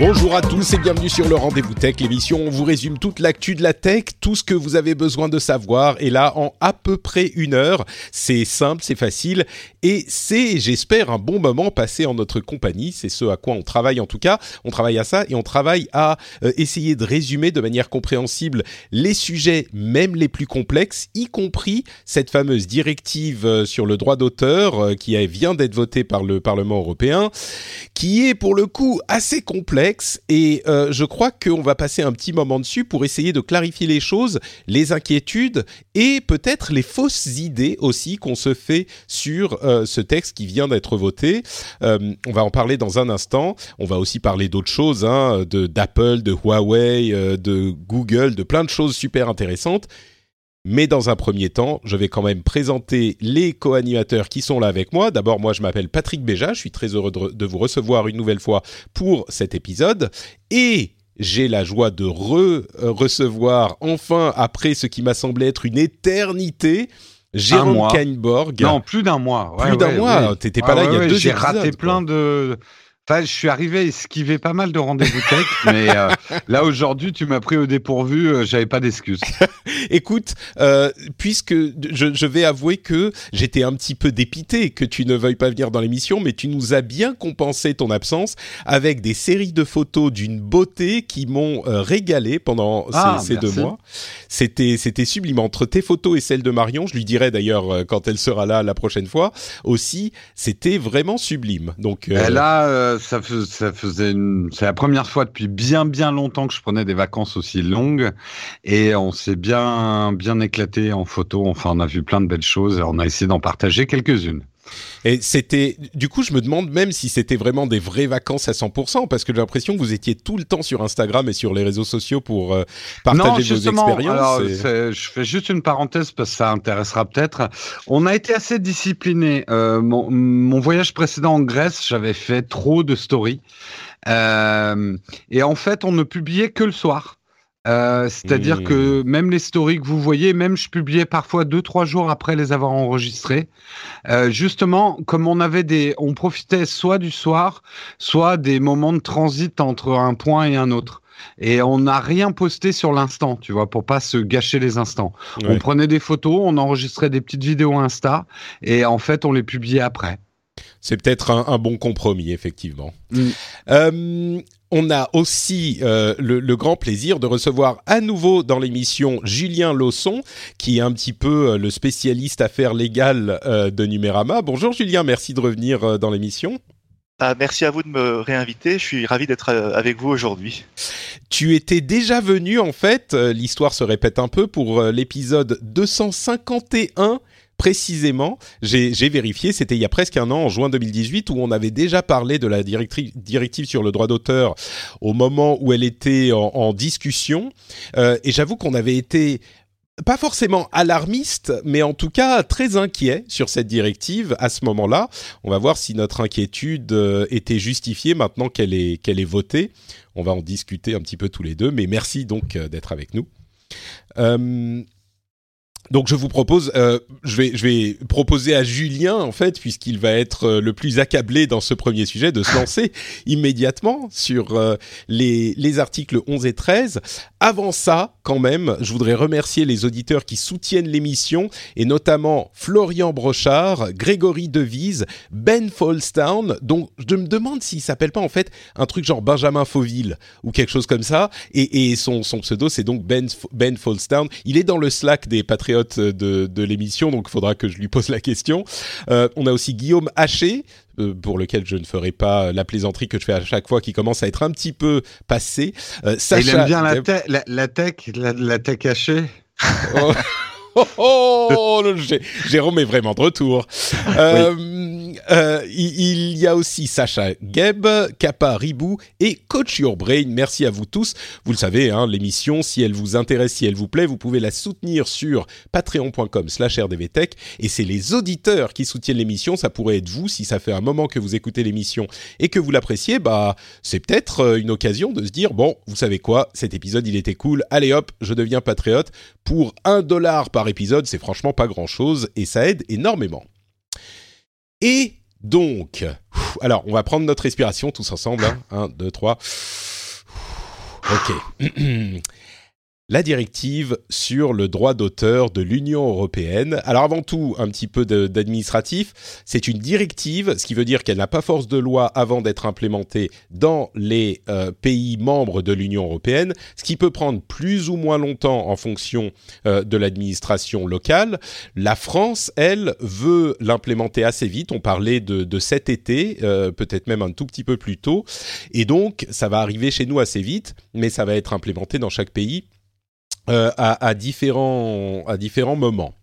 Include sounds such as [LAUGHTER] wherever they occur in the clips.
Bonjour à tous et bienvenue sur le Rendez-vous Tech, l'émission où on vous résume toute l'actu de la tech, tout ce que vous avez besoin de savoir, et là en à peu près une heure. C'est simple, c'est facile, et c'est, j'espère, un bon moment passé en notre compagnie. C'est ce à quoi on travaille en tout cas. On travaille à ça et on travaille à euh, essayer de résumer de manière compréhensible les sujets, même les plus complexes, y compris cette fameuse directive euh, sur le droit d'auteur euh, qui vient d'être votée par le Parlement européen, qui est pour le coup assez complexe et euh, je crois qu'on va passer un petit moment dessus pour essayer de clarifier les choses, les inquiétudes et peut-être les fausses idées aussi qu'on se fait sur euh, ce texte qui vient d'être voté. Euh, on va en parler dans un instant. On va aussi parler d'autres choses, hein, de d'Apple, de Huawei, de Google, de plein de choses super intéressantes. Mais dans un premier temps, je vais quand même présenter les co-animateurs qui sont là avec moi. D'abord, moi, je m'appelle Patrick Béja. Je suis très heureux de, vous recevoir une nouvelle fois pour cet épisode. Et j'ai la joie de re-recevoir enfin, après ce qui m'a semblé être une éternité, Jérôme Kainborg. Non, plus d'un mois. plus d'un mois. T'étais pas là il y a deux J'ai raté plein de je suis arrivé à esquiver pas mal de rendez-vous tech, [LAUGHS] mais euh, là aujourd'hui, tu m'as pris au dépourvu, euh, j'avais pas d'excuses. [LAUGHS] Écoute, euh, puisque je, je, vais avouer que j'étais un petit peu dépité que tu ne veuilles pas venir dans l'émission, mais tu nous as bien compensé ton absence avec des séries de photos d'une beauté qui m'ont régalé pendant ah, ces, deux mois. C'était c'était sublime entre tes photos et celles de Marion. Je lui dirai d'ailleurs quand elle sera là la prochaine fois aussi. C'était vraiment sublime. Donc là ça, faisait c'est la première fois depuis bien bien longtemps que je prenais des vacances aussi longues et on s'est bien bien éclaté en photo. Enfin, on a vu plein de belles choses et on a essayé d'en partager quelques-unes. Et c'était, du coup, je me demande même si c'était vraiment des vraies vacances à 100%, parce que j'ai l'impression que vous étiez tout le temps sur Instagram et sur les réseaux sociaux pour euh, partager vos expériences. Alors, je fais juste une parenthèse parce que ça intéressera peut-être. On a été assez discipliné. Euh, mon, mon, voyage précédent en Grèce, j'avais fait trop de stories. Euh, et en fait, on ne publiait que le soir. Euh, c'est-à-dire que même les stories que vous voyez, même je publiais parfois deux trois jours après les avoir enregistrés. Euh, justement, comme on avait des, on profitait soit du soir, soit des moments de transit entre un point et un autre. Et on n'a rien posté sur l'instant, tu vois, pour pas se gâcher les instants. On prenait des photos, on enregistrait des petites vidéos Insta, et en fait, on les publiait après. C'est peut-être un, bon compromis, effectivement. Mmh. Euh, on a aussi euh, le, grand plaisir de recevoir à nouveau dans l'émission Julien Lausson, qui est un petit peu euh, le spécialiste affaires légales euh, de Numérama. Bonjour Julien, merci de revenir dans l'émission. Ah, merci à vous de me réinviter. Je suis ravi d'être avec vous aujourd'hui. Tu étais déjà venu, en fait, l'histoire se répète un peu, pour l'épisode 251 précisément, j'ai vérifié, c'était il y a presque un an, en juin 2018, où on avait déjà parlé de la directive sur le droit d'auteur au moment où elle était en, discussion. Euh, et j'avoue qu'on avait été pas forcément alarmiste, mais en tout cas très inquiet sur cette directive à ce moment-là. On va voir si notre inquiétude euh, était justifiée maintenant qu'elle est, votée. On va en discuter un petit peu tous les deux, mais merci donc euh, d'être avec nous. Donc je vous propose, euh, je vais je vais proposer à Julien en fait, puisqu'il va être euh, le plus accablé dans ce premier sujet, de se [LAUGHS] lancer immédiatement sur euh, les les articles 11 et 13. Avant ça, quand même, je voudrais remercier les auditeurs qui soutiennent l'émission et notamment Florian Brochard, Grégory Devise, Ben Falstown. Donc je me demande s'il s'appelle pas en fait un truc genre Benjamin Fauville ou quelque chose comme ça. Et, et son son pseudo c'est donc Ben Ben Falstown. Il est dans le Slack des Patriotes patriote de, de l'émission, donc il faudra que je lui pose la question. Euh, on a aussi Guillaume Haché, euh, pour lequel je ne ferai pas la plaisanterie que je fais à chaque fois, qui commence à être un petit peu passé. Euh, Sacha, il aime bien la, te la, la tech, la, la tech hachée. Oh. [LAUGHS] Oh, oh Jérôme est vraiment de retour. [LAUGHS] Euh, euh, il, y a aussi Sacha Geb, Kappa Ribou et Coach Your Brain. Merci à vous tous. Vous le savez, hein, l'émission, si elle vous intéresse, si elle vous plaît, vous pouvez la soutenir sur patreon.com slash rdvtech. Et c'est les auditeurs qui soutiennent l'émission. Ça pourrait être vous, si ça fait un moment que vous écoutez l'émission et que vous l'appréciez, bah, c'est peut-être euh, une occasion de se dire, bon, vous savez quoi, cet épisode, il était cool. Allez hop, je deviens patriote pour un dollar par épisode, c'est franchement pas grand-chose et ça aide énormément. Et donc, alors on va prendre notre respiration tous ensemble. 1, 2, 3. Ok. [CLEARS THROAT] la directive sur le droit d'auteur de l'Union européenne. Alors avant tout, un petit peu d'administratif. C'est une directive, ce qui veut dire qu'elle n'a pas force de loi avant d'être implémentée dans les euh, pays membres de l'Union européenne, ce qui peut prendre plus ou moins longtemps en fonction euh, de l'administration locale. La France, elle, veut l'implémenter assez vite. On parlait de, cet été, euh, peut-être même un tout petit peu plus tôt. Et donc, ça va arriver chez nous assez vite, mais ça va être implémenté dans chaque pays euh, à, différents, à différents moments.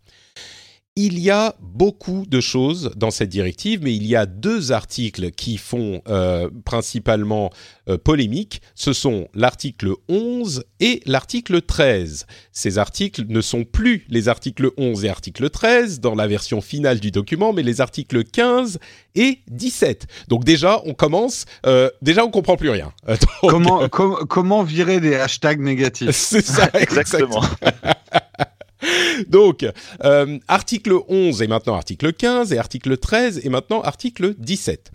Il y a beaucoup de choses dans cette directive, mais il y a deux articles qui font euh, principalement euh, polémique. Ce sont l'article 11 et l'article 13. Ces articles ne sont plus les articles 11 et article 13 dans la version finale du document, mais les articles 15 et 17. Donc déjà, on commence. Euh, déjà, on comprend plus rien. [LAUGHS] comment, comment virer des hashtags négatifs? [LAUGHS] C'est ça, [LAUGHS] exactement. [LAUGHS] Donc, euh, article 11 et maintenant article 15 et article 13 et maintenant article 17.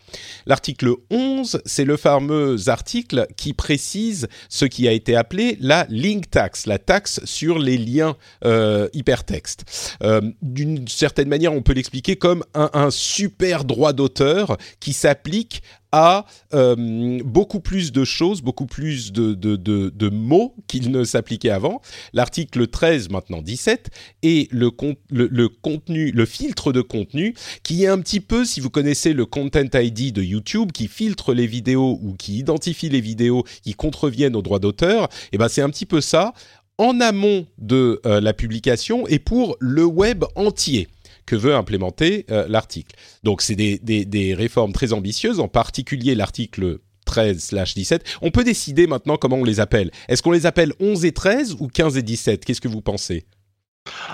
L'article 11, c'est le fameux article qui précise ce qui a été appelé la link tax, la taxe sur les liens euh, hypertextes. Euh, D'une certaine manière, on peut l'expliquer comme un, un super droit d'auteur qui s'applique à euh, beaucoup plus de choses, beaucoup plus de, de, de, mots qu'il ne s'appliquait avant. L'article 13, maintenant 17, et le, le, le, contenu, le filtre de contenu, qui est un petit peu, si vous connaissez le Content ID de YouTube, qui filtre les vidéos ou qui identifie les vidéos qui contreviennent aux droits d'auteur, et eh ben c'est un petit peu ça en amont de euh, la publication et pour le web entier que veut implémenter euh, l'article. Donc c'est des, des, réformes très ambitieuses, en particulier l'article 13/17. On peut décider maintenant comment on les appelle. Est-ce qu'on les appelle 11 et 13 ou 15 et 17 Qu'est-ce que vous pensez?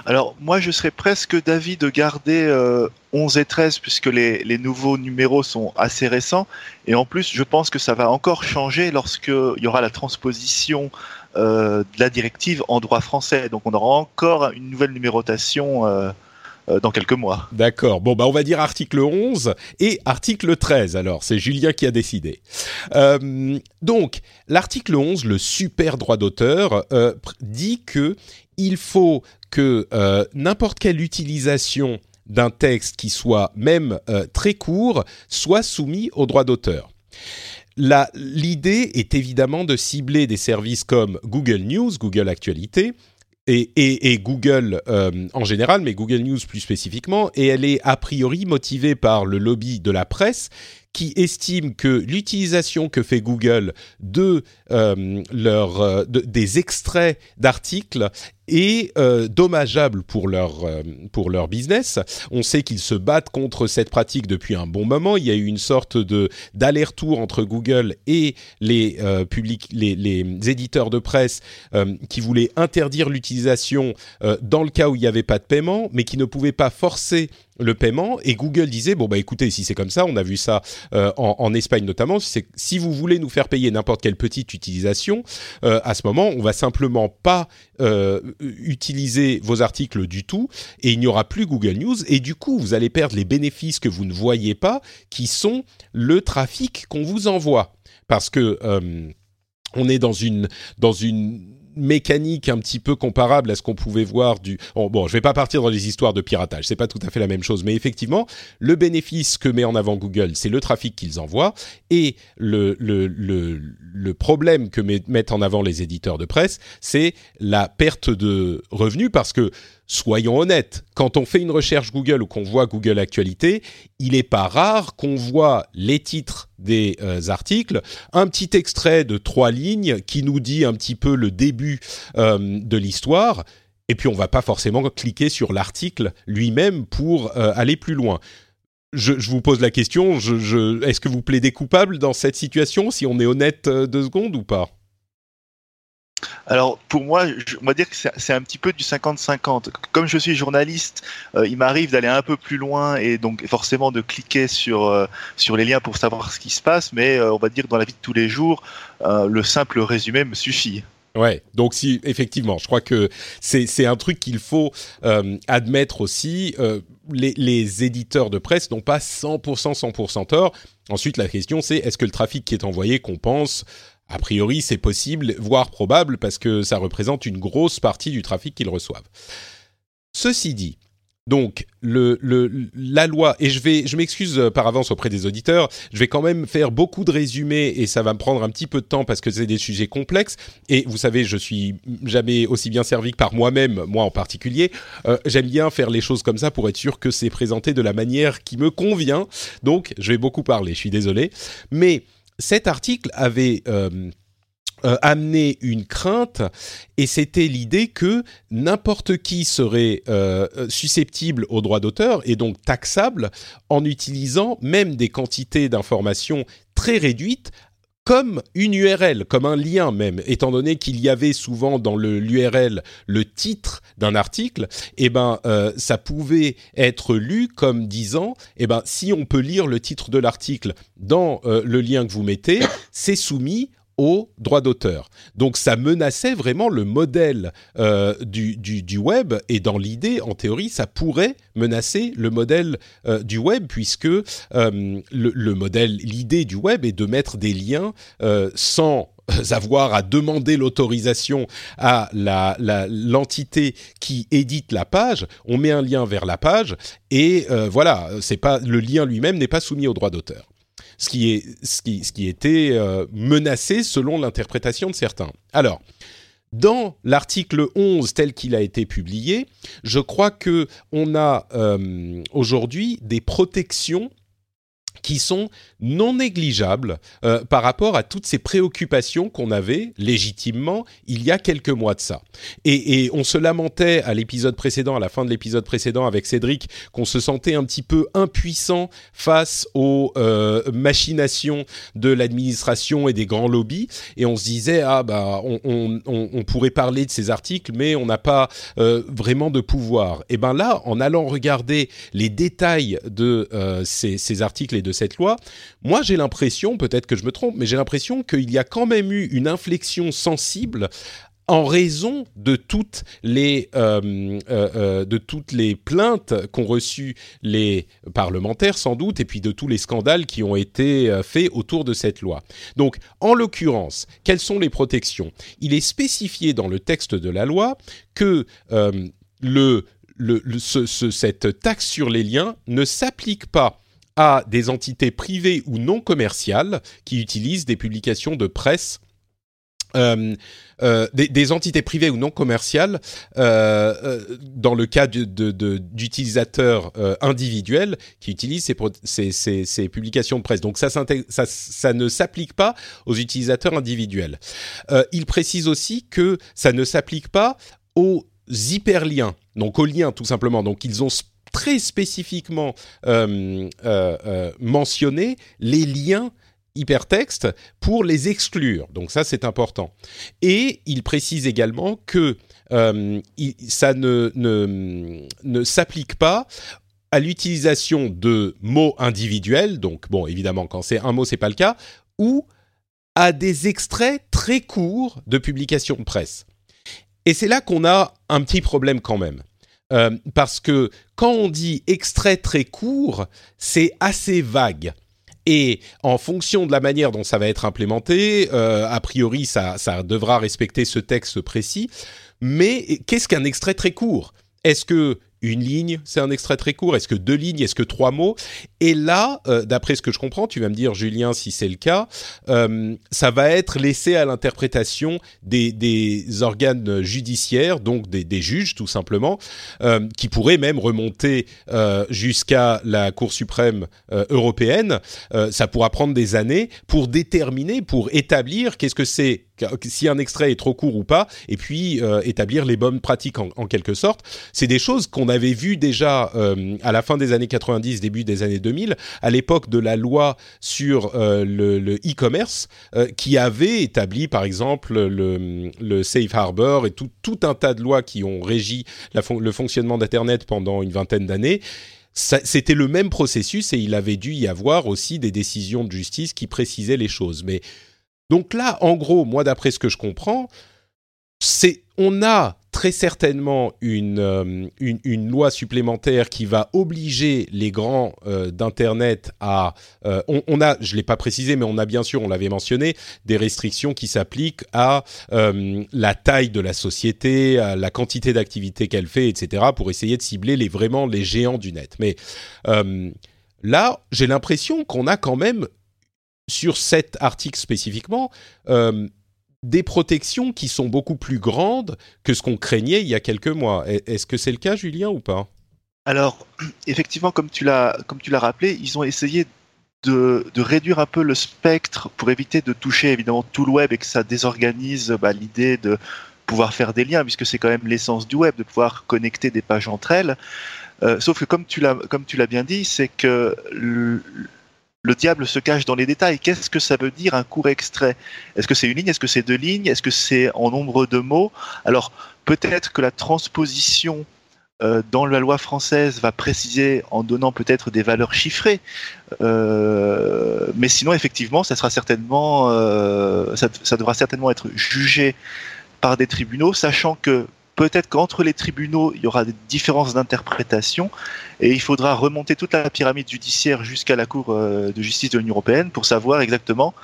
Alors moi je serais presque d'avis de garder 11 euh, et 13 puisque les, les, nouveaux numéros sont assez récents et en plus je pense que ça va encore changer lorsqu'il y aura la transposition euh, de la directive en droit français. Donc on aura encore une nouvelle numérotation euh, dans quelques mois. D'accord. Bon, bah on va dire article 11 et article 13. Alors, c'est Julien qui a décidé. Euh, donc, l'article 11, le super droit d'auteur, euh, dit que il faut que euh, n'importe quelle utilisation d'un texte qui soit même euh, très court soit soumis au droit d'auteur. L'idée est évidemment de cibler des services comme Google News, Google Actualité, et, Google euh, en général, mais Google News plus spécifiquement, et elle est a priori motivée par le lobby de la presse qui estime que l'utilisation que fait Google de, euh, leur, euh, des extraits d'articles est euh, dommageable pour leur, euh, pour leur business. On sait qu'ils se battent contre cette pratique depuis un bon moment. Il y a eu une sorte de d'aller-retour entre Google et les, publics, les, les, éditeurs de presse qui voulaient interdire l'utilisation dans le cas où il n'y avait pas de paiement, mais qui ne pouvaient pas forcer le paiement. Et Google disait bon bah écoutez si c'est comme ça on a vu ça euh, en, en, Espagne notamment c'est si vous voulez nous faire payer n'importe quelle petite utilisation euh, à ce moment on va simplement pas euh, utiliser vos articles du tout et il n'y aura plus Google News. Et du coup vous allez perdre les bénéfices que vous ne voyez pas qui sont le trafic qu'on vous envoie. Parce que on est dans une dans une mécanique un petit peu comparable à ce qu'on pouvait voir du. Bon, je vais pas partir dans les histoires de piratage, c'est pas tout à fait la même chose, mais effectivement, le bénéfice que met en avant Google, c'est le trafic qu'ils envoient, et le, le, le, le problème que mettent en avant les éditeurs de presse, c'est la perte de revenus, parce que soyons honnêtes, quand on fait une recherche Google ou qu'on voit Google Actualité, il n'est pas rare qu'on voit les titres des euh, articles, un petit extrait de trois lignes qui nous dit un petit peu le début euh, de l'histoire, et puis on va pas forcément cliquer sur l'article lui-même pour euh, aller plus loin. Je, vous pose la question, est-ce que vous plaidez coupable dans cette situation, si on est honnête deux secondes ou pas? Alors pour moi, je, on va dire que c'est un petit peu du 50-50. Comme je suis journaliste, euh, il m'arrive d'aller un peu plus loin et donc forcément de cliquer sur euh, sur les liens pour savoir ce qui se passe. Mais euh, on va dire que dans la vie de tous les jours, le simple résumé me suffit. Ouais, donc si effectivement, je crois que c'est un truc qu'il faut admettre aussi. Les, les, éditeurs de presse n'ont pas 100% 100% tort. Ensuite, la question c'est est-ce que le trafic qui est envoyé compense a priori, c'est possible, voire probable, parce que ça représente une grosse partie du trafic qu'ils reçoivent. Ceci dit, donc le, la loi, et je vais, je m'excuse par avance auprès des auditeurs, je vais quand même faire beaucoup de résumés et ça va me prendre un petit peu de temps parce que c'est des sujets complexes. Et vous savez, je suis jamais aussi bien servi que par moi-même, moi en particulier. Euh, j'aime bien faire les choses comme ça pour être sûr que c'est présenté de la manière qui me convient. Donc, je vais beaucoup parler. Je suis désolé, mais cet article avait euh, euh, amené une crainte et c'était l'idée que n'importe qui serait euh, susceptible au droit d'auteur et donc taxable en utilisant même des quantités d'informations très réduites comme une URL, comme un lien même, étant donné qu'il y avait souvent dans le l'URL le titre d'un article, eh ben euh, ça pouvait être lu comme disant, eh ben si on peut lire le titre de l'article dans euh, le lien que vous mettez, c'est soumis au droit d'auteur. Donc ça menaçait vraiment le modèle euh, du, web et dans l'idée, en théorie, ça pourrait menacer le modèle euh, du web puisque euh, le, modèle, l'idée du web est de mettre des liens sans [LAUGHS] avoir à demander l'autorisation à l'entité qui édite la page. On met un lien vers la page et voilà, c'est pas le lien lui-même n'est pas soumis au droit d'auteur ce qui, est, ce qui, ce qui était euh, menacé selon l'interprétation de certains. Alors, dans l'article 11 tel qu'il a été publié, je crois que on a euh, aujourd'hui des protections qui sont non négligeables euh, par rapport à toutes ces préoccupations qu'on avait légitimement il y a quelques mois de ça. Et, on se lamentait à l'épisode précédent, à la fin de l'épisode précédent avec Cédric, qu'on se sentait un petit peu impuissant face aux euh, machinations de l'administration et des grands lobbies. Et on se disait ah bah on, pourrait parler de ces articles, mais on n'a pas euh, vraiment de pouvoir. Et ben là, en allant regarder les détails de ces, ces articles de cette loi, moi j'ai l'impression, peut-être que je me trompe, mais j'ai l'impression qu'il y a quand même eu une inflexion sensible en raison de toutes les euh, euh, euh, de toutes les plaintes qu'ont reçues les parlementaires sans doute et puis de tous les scandales qui ont été faits autour de cette loi. Donc en l'occurrence, quelles sont les protections? Il est spécifié dans le texte de la loi que le, le, cette taxe sur les liens ne s'applique pas à des entités privées ou non commerciales qui utilisent des publications de presse euh, euh, des, entités privées ou non commerciales euh, dans le cas d'utilisateurs individuels qui utilisent ces, publications de presse. Donc ça, ça, ça ne s'applique pas aux utilisateurs individuels. il précise aussi que ça ne s'applique pas aux hyperliens, donc aux liens tout simplement. Donc ils ont très spécifiquement euh, euh, euh, mentionné les liens hypertextes pour les exclure. Donc ça, c'est important. Et il précise également que ça ne, ne, s'applique pas à l'utilisation de mots individuels, donc bon, évidemment, quand c'est un mot, c'est pas le cas, ou à des extraits très courts de publications de presse. Et c'est là qu'on a un petit problème quand même. Euh, parce que quand on dit extrait très court, c'est assez vague. Et en fonction de la manière dont ça va être implémenté, euh, a priori, ça, ça devra respecter ce texte précis. Mais qu'est-ce qu'un extrait très court? Est-ce que une ligne, c'est un extrait très court Est-ce que deux lignes Est-ce que trois mots? Et là, euh, d'après ce que je comprends, tu vas me dire, Julien, si c'est le cas, euh, ça va être laissé à l'interprétation des, organes judiciaires, donc des, juges tout simplement, euh, qui pourraient même remonter jusqu'à la Cour suprême européenne. ça pourra prendre des années pour déterminer, pour établir qu'est-ce que c'est si un extrait est trop court ou pas, et puis euh, établir les bonnes pratiques en, en quelque sorte. C'est des choses qu'on avait vues déjà euh, à la fin des années 90, début des années 2000, à l'époque de la loi sur euh, le e-commerce, qui avait établi par exemple le, le safe harbor et tout, tout, un tas de lois qui ont régi le fonctionnement d'Internet pendant une vingtaine d'années. C'était le même processus et il avait dû y avoir aussi des décisions de justice qui précisaient les choses. Mais donc là, en gros, moi, d'après ce que je comprends, c'est on a très certainement une, euh, une, loi supplémentaire qui va obliger les grands euh, d'internet à euh, on, a je l'ai pas précisé mais on a bien sûr on l'avait mentionné des restrictions qui s'appliquent à la taille de la société à la quantité d'activités qu'elle fait etc pour essayer de cibler les vraiment les géants du net. Mais là j'ai l'impression qu'on a quand même sur cet article spécifiquement, euh, des protections qui sont beaucoup plus grandes que ce qu'on craignait il y a quelques mois. Est-ce que c'est le cas, Julien, ou pas? Alors, [CLEARS THROAT] effectivement, comme tu l'as rappelé, ils ont essayé de, réduire un peu le spectre pour éviter de toucher évidemment tout le web et que ça désorganise bah, l'idée de pouvoir faire des liens, puisque c'est quand même l'essence du web, de pouvoir connecter des pages entre elles. Euh, sauf que comme tu l'as bien dit, c'est que diable se cache dans les détails. Qu'est-ce que ça veut dire un court extrait? Est-ce que c'est une ligne? Est-ce que c'est deux lignes? Est-ce que c'est en nombre de mots? Alors peut-être que la transposition euh, dans la loi française va préciser en donnant peut-être des valeurs chiffrées, euh, mais sinon effectivement euh, ça devra certainement être jugé par des tribunaux, sachant que peut-être qu'entre les tribunaux, il y aura des différences d'interprétation et il faudra remonter toute la pyramide judiciaire jusqu'à la Cour euh, de justice de l'Union européenne pour savoir exactement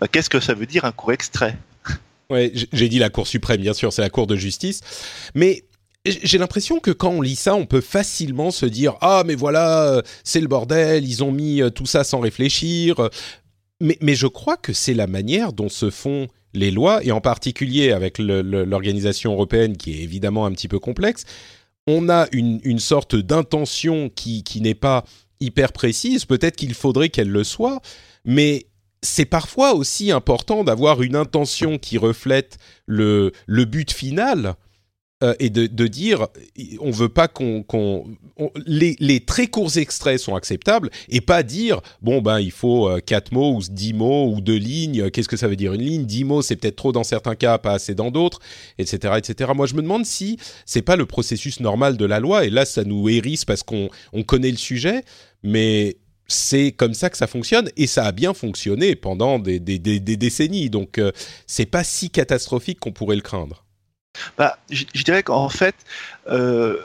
bah, qu'est-ce que ça veut dire un court extrait. [LAUGHS] Ouais, j'ai dit la Cour suprême, bien sûr, c'est la Cour de justice. Mais j'ai l'impression que quand on lit ça, on peut facilement se dire ah mais voilà c'est le bordel, ils ont mis euh, tout ça sans réfléchir. Mais je crois que c'est la manière dont se font les lois, et en particulier avec l'organisation européenne qui est évidemment un petit peu complexe, on a une, sorte d'intention qui, qui n'est pas hyper précise, peut-être qu'il faudrait qu'elle le soit, mais c'est parfois aussi important d'avoir une intention qui reflète le, le but final euh, et de, dire on veut pas qu'on les, très courts extraits sont acceptables et pas dire bon ben il faut euh, quatre mots ou dix mots ou deux lignes. Qu'est-ce que ça veut dire une ligne? Dix mots c'est peut-être trop dans certains cas pas assez dans d'autres etc etc moi je me demande si c'est pas le processus normal de la loi et là ça nous hérisse parce qu'on on connaît le sujet mais c'est comme ça que ça fonctionne et ça a bien fonctionné pendant des décennies. Donc euh, c'est pas si catastrophique qu'on pourrait le craindre bah, je, dirais qu'en fait, euh,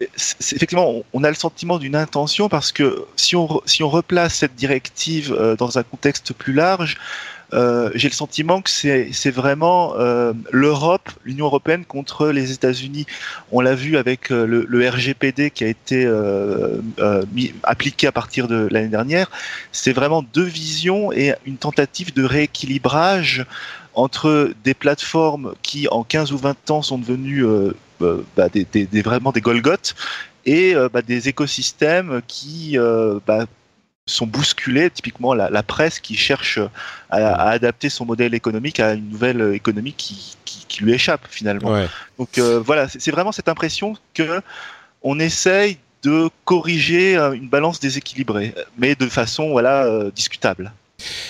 effectivement, on a le sentiment d'une intention parce que si on, replace cette directive euh, dans un contexte plus large, euh, j'ai le sentiment que c'est vraiment l'Europe, l'Union européenne contre les États-Unis. On l'a vu avec le, RGPD qui a été appliqué à partir de l'année dernière. C'est vraiment deux visions et une tentative de rééquilibrage entre des plateformes qui, en 15 ou 20 ans, sont devenues bah, des, des, des, vraiment des Golgoth et bah, des écosystèmes qui bah, sont bousculés, typiquement la, la presse qui cherche à, à, adapter son modèle économique à une nouvelle économie qui, qui, qui lui échappe finalement. Ouais. Donc euh, voilà, c'est vraiment cette impression que on essaye de corriger euh, une balance déséquilibrée, mais de façon voilà euh, discutable.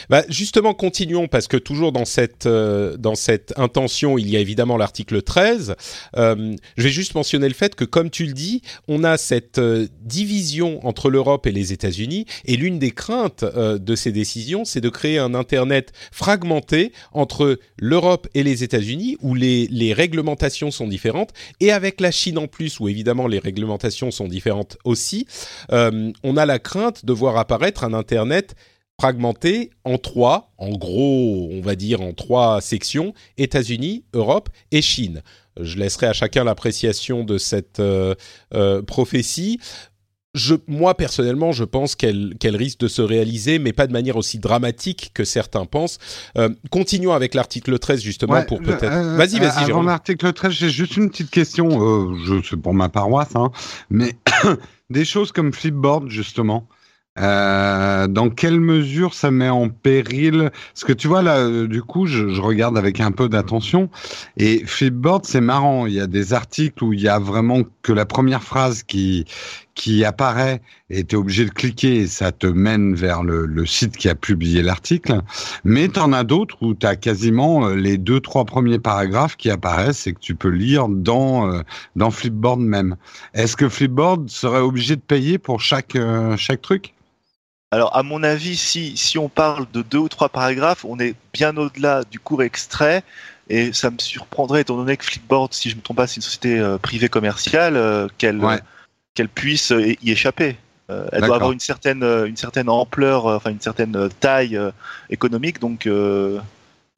Bah justement, continuons parce que toujours dans cette euh, dans cette intention, il y a évidemment l'article 13. Euh, je vais juste mentionner le fait que, comme tu le dis, on a cette euh, division entre l'Europe et les États-Unis, et l'une des craintes euh, de ces décisions, c'est de créer un Internet fragmenté entre l'Europe et les États-Unis, où les les réglementations sont différentes, et avec la Chine en plus, où évidemment les réglementations sont différentes aussi. Euh, on a la crainte de voir apparaître un Internet fragmenté en trois, en gros, on va dire en trois sections États-Unis, Europe et Chine. Je laisserai à chacun l'appréciation de cette euh, euh, prophétie. Je, moi personnellement, je pense qu'elle risque de se réaliser, mais pas de manière aussi dramatique que certains pensent. Euh, continuons avec l'article 13 justement Ouais, pour peut-être. vas-y, vas-y, Avant l'article 13, j'ai juste une petite question. Je, c'est pour ma paroisse, hein, mais [COUGHS] des choses comme Flipboard, justement. Euh, dans quelle mesure ça met en péril? Parce que tu vois là, euh, du coup, je, regarde avec un peu d'attention et Flipboard, c'est marrant. Il y a des articles où il y a vraiment que la première phrase qui qui apparaît et tu es obligé de cliquer et ça te mène vers le, le site qui a publié l'article. Mais tu en as d'autres où tu as quasiment euh, les deux, trois premiers paragraphes qui apparaissent et que tu peux lire dans, dans Flipboard même. Est-ce que Flipboard serait obligé de payer pour chaque, chaque truc? Alors, à mon avis, si, si on parle de deux ou trois paragraphes, on est bien au-delà du court extrait. Et ça me surprendrait, étant donné que Flipboard, si je ne me trompe pas, c'est une société euh, privée commerciale, euh, qu'elle Ouais. qu'elle puisse euh, y échapper. Elle doit avoir une certaine, une certaine ampleur, enfin une certaine taille économique. Donc, euh,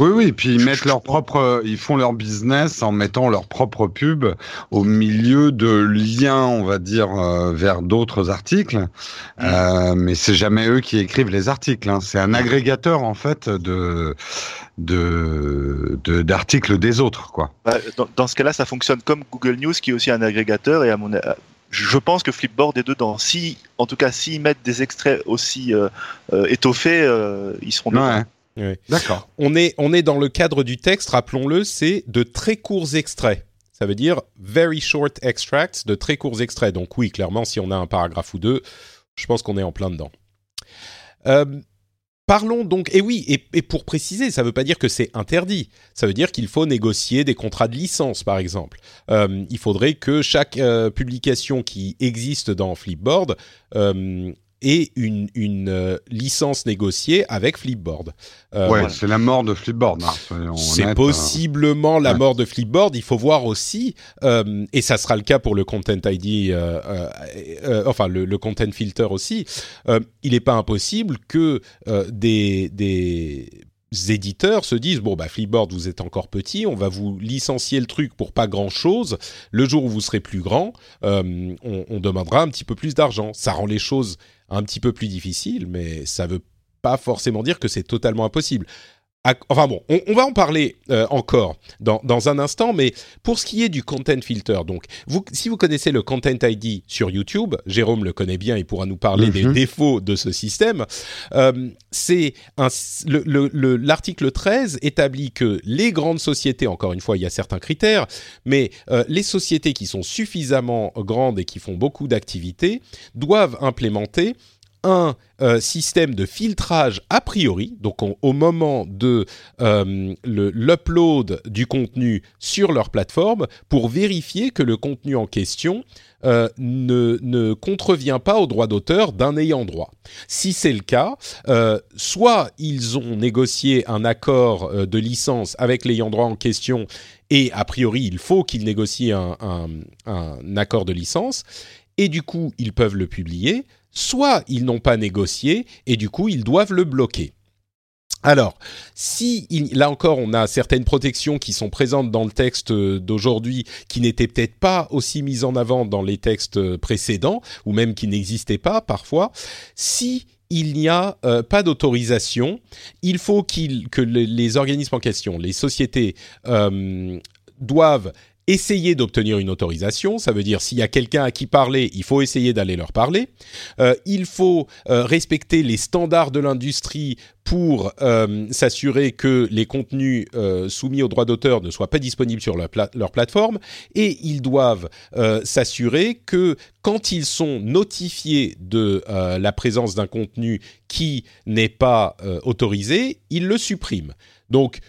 Oui, oui, puis ils mettent leur propre, ils font leur business en mettant leur propre pub au milieu de liens, on va dire, euh, vers d'autres articles. Euh, mais c'est jamais eux qui écrivent les articles. Hein. C'est un agrégateur en fait de de de- d'articles des autres, quoi. bah, dans, dans ce cas-là, ça fonctionne comme Google News, qui est aussi un agrégateur. Et à mon, je pense que Flipboard est dedans. Si, en tout cas, s'ils mettent des extraits aussi euh, euh, étoffés, euh, ils seront dedans. Ouais. D'accord. On est, on est dans le cadre du texte, rappelons-le, c'est de très courts extraits. Ça veut dire very short extracts, de très courts extraits. Donc oui, clairement, si on a un paragraphe ou deux, je pense qu'on est en plein dedans. Euh, parlons donc, et oui, et, et pour préciser, ça ne veut pas dire que c'est interdit. Ça veut dire qu'il faut négocier des contrats de licence, par exemple. Euh, il faudrait que chaque euh, publication qui existe dans Flipboard ait une, une euh, licence négociée avec Flipboard. Euh, ouais, voilà. c'est la mort de Flipboard. hein, C'est honnêtes, possiblement la mort de Flipboard. Il faut voir aussi, euh, et ça sera le cas pour le Content ID, euh, enfin le, le Content Filter aussi. euh, il n'est pas impossible que euh, des, des éditeurs se disent bon bah Flipboard vous êtes encore petit, on va vous licencier le truc pour pas grand chose. Le jour où vous serez plus grand, euh, on, on demandera un petit peu plus d'argent. Ça rend les choses un petit peu plus difficiles, mais ça veut pas forcément dire que c'est totalement impossible. Enfin bon, on, on va en parler euh, encore dans, dans un instant, mais pour ce qui est du content filter, donc vous, si vous connaissez le Content ID sur YouTube, Jérôme le connaît bien, il pourra nous parler des Mhm. défauts de ce système. Euh, c'est l'article 13 établit que les grandes sociétés, encore une fois, il y a certains critères, mais euh, les sociétés qui sont suffisamment grandes et qui font beaucoup d'activités doivent implémenter un euh, système de filtrage a priori, donc on- au moment de euh, l'upload du contenu sur leur plateforme, pour vérifier que le contenu en question euh, ne, contrevient pas aux droits d'auteur d'un ayant droit. Si c'est le cas, soit ils ont négocié un accord de licence avec l'ayant droit en question, et a priori il faut qu'ils négocient un accord de licence, et du coup ils peuvent le publier, soit ils n'ont pas négocié, et du coup ils doivent le bloquer. Alors, si là encore on a certaines protections qui sont présentes dans le texte euh, d'aujourd'hui qui n'étaient peut-être pas aussi mises en avant dans les textes euh, précédents ou même qui n'existaient pas parfois, si il n'y a euh, pas d'autorisation, il faut que le- les organismes en question, les sociétés euh, doivent essayer d'obtenir une autorisation. Ça veut dire s'il y a quelqu'un à qui parler, il faut essayer d'aller leur parler. Euh, il faut euh, respecter les standards de l'industrie pour euh, s'assurer que les contenus soumis aux droits d'auteur ne soient pas disponibles sur leur, leur plateforme. Et ils doivent s'assurer que quand ils sont notifiés de la présence d'un contenu qui n'est pas autorisé, ils le suppriment. Donc,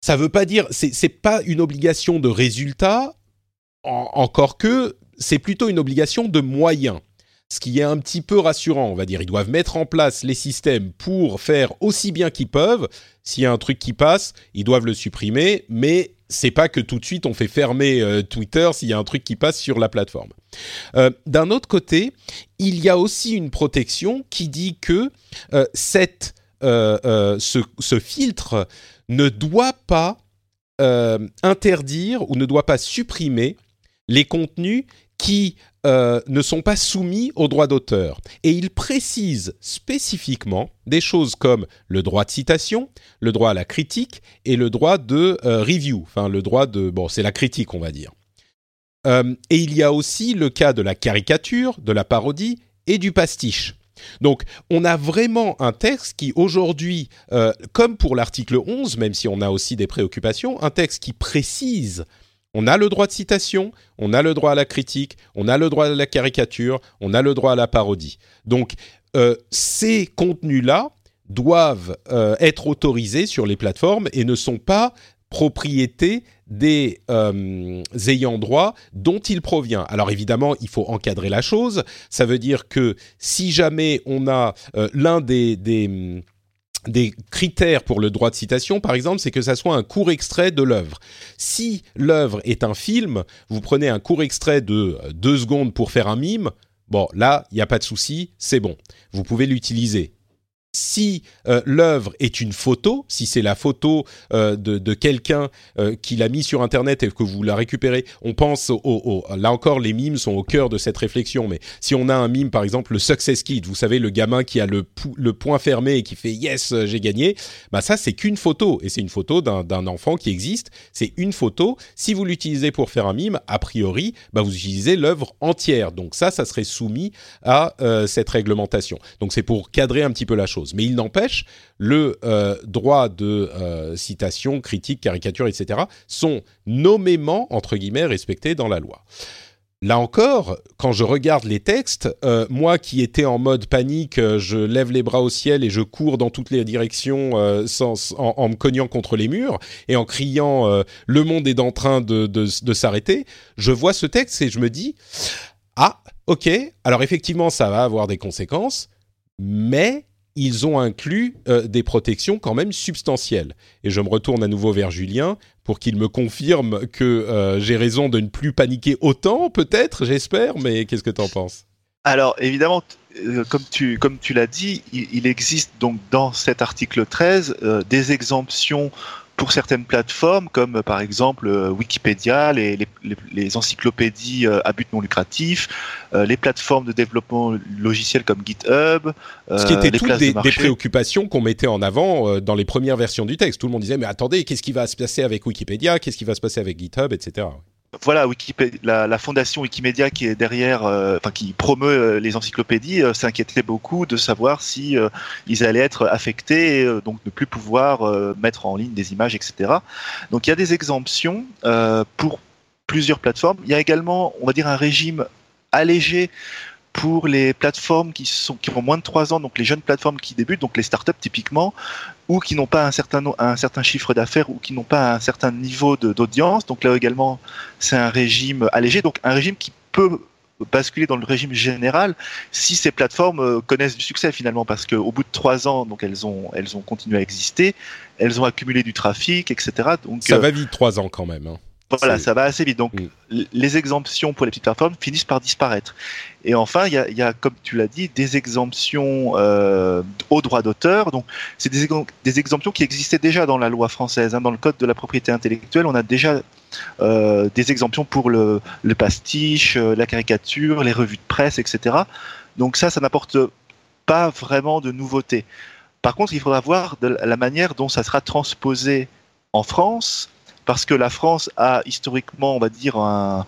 ça veut pas dire, c'est pas une obligation de résultat, en- encore que c'est plutôt une obligation de moyens. Ce qui est un petit peu rassurant, on va dire. Ils doivent mettre en place les systèmes pour faire aussi bien qu'ils peuvent. S'il y a un truc qui passe, ils doivent le supprimer, mais c'est pas que tout de suite on fait fermer euh, Twitter s'il y a un truc qui passe sur la plateforme. Euh, D'un autre côté, il y a aussi une protection qui dit que euh, cette ce, ce, filtre ne doit pas interdire ou ne doit pas supprimer les contenus qui euh, ne sont pas soumis au droit d'auteur. Et il précise spécifiquement des choses comme le droit de citation, le droit à la critique et le droit de euh, review, enfin le droit de... Bon, c'est la critique, on va dire. Euh, et il y a aussi le cas de la caricature, de la parodie et du pastiche. Donc, on a vraiment un texte qui aujourd'hui, comme pour l'article 11, même si on a aussi des préoccupations, un texte qui précise on a le droit de citation, on a le droit à la critique, on a le droit à la caricature, on a le droit à la parodie. Donc, euh, ces contenus-là doivent euh, être autorisés sur les plateformes et ne sont pas propriété des euh, ayants droit dont il provient. Alors évidemment, il faut encadrer la chose. Ça veut dire que si jamais on a l'un des des critères pour le droit de citation, par exemple, c'est que ça soit un court extrait de l'œuvre. Si l'œuvre est un film, vous prenez un court extrait de deux secondes pour faire un mime, bon, là, il n'y a pas de souci, c'est bon. Vous pouvez l'utiliser si euh, l'œuvre est une photo, si c'est la photo euh, de, quelqu'un euh, qui l'a mis sur Internet et que vous la récupérez, on pense au, Là encore, les mimes sont au cœur de cette réflexion, mais si on a un mime, par exemple, le Success Kid, vous savez, le gamin qui a le, le point fermé et qui fait « Yes, j'ai gagné », bah ça, c'est qu'une photo, et c'est une photo d'un enfant qui existe, c'est une photo. Si vous l'utilisez pour faire un mime, a priori, bah vous utilisez l'œuvre entière. Donc ça, ça serait soumis à cette réglementation. Donc c'est pour cadrer un petit peu la chose. Mais il n'empêche, le euh, droit de euh, citation, critique, caricature, etc. sont nommément, entre guillemets, respectés dans la loi. Là encore, quand je regarde les textes, euh, moi qui étais en mode panique, je lève les bras au ciel et je cours dans toutes les directions en, me cognant contre les murs et en criant le monde est en train de s'arrêter. Je vois ce texte et je me dis ah ok, alors effectivement ça va avoir des conséquences, mais ils ont inclus euh, des protections quand même substantielles. Et je me retourne à nouveau vers Julien pour qu'il me confirme que euh, j'ai raison de ne plus paniquer autant, peut-être, j'espère, mais qu'est-ce que tu en penses? Alors, évidemment, euh, comme tu, comme tu l'as dit, il, existe donc dans cet article 13 des exemptions pour certaines plateformes, comme euh, par exemple euh, Wikipédia, les, les, encyclopédies euh, à but non lucratif, les plateformes de développement logiciel comme GitHub. Ce qui était toutes des, des, préoccupations qu'on mettait en avant dans les premières versions du texte. Tout le monde disait, mais attendez, qu'est-ce qui va se passer avec Wikipédia? Qu'est-ce qui va se passer avec GitHub, etc voilà, la, fondation Wikimedia qui est derrière, euh, enfin qui promeut euh, les encyclopédies, euh, s'inquiétait beaucoup de savoir si ils allaient être affectés, et, donc ne plus pouvoir mettre en ligne des images, etc. Donc il y a des exemptions pour plusieurs plateformes. Il y a également, on va dire, un régime allégé pour les plateformes qui, sont, qui ont moins de 3 ans, donc les jeunes plateformes qui débutent, donc les startups typiquement, ou qui n'ont pas un certain, un certain chiffre d'affaires ou qui n'ont pas un certain niveau d'audience. Donc là également, c'est un régime allégé, donc un régime qui peut basculer dans le régime général si ces plateformes euh, connaissent du succès finalement parce qu'au bout de trois ans donc elles ont elles ont continué à exister elles ont accumulé du trafic etc donc ça va vite trois ans quand même hein. Voilà, ça va assez vite. Donc, mm. les exemptions pour les petites plateformes finissent par disparaître. Et enfin, il y a, comme tu l'as dit, des exemptions euh, au droit d'auteur. Donc, c'est des, des, exemptions qui existaient déjà dans la loi française. Hein. Dans le code de la propriété intellectuelle, on a déjà euh, des exemptions pour le, le pastiche, euh, la caricature, les revues de presse, etc. Donc ça, ça n'apporte pas vraiment de nouveautés. Par contre, il faudra voir de la manière dont ça sera transposé en France parce que la France a historiquement, on va dire, un,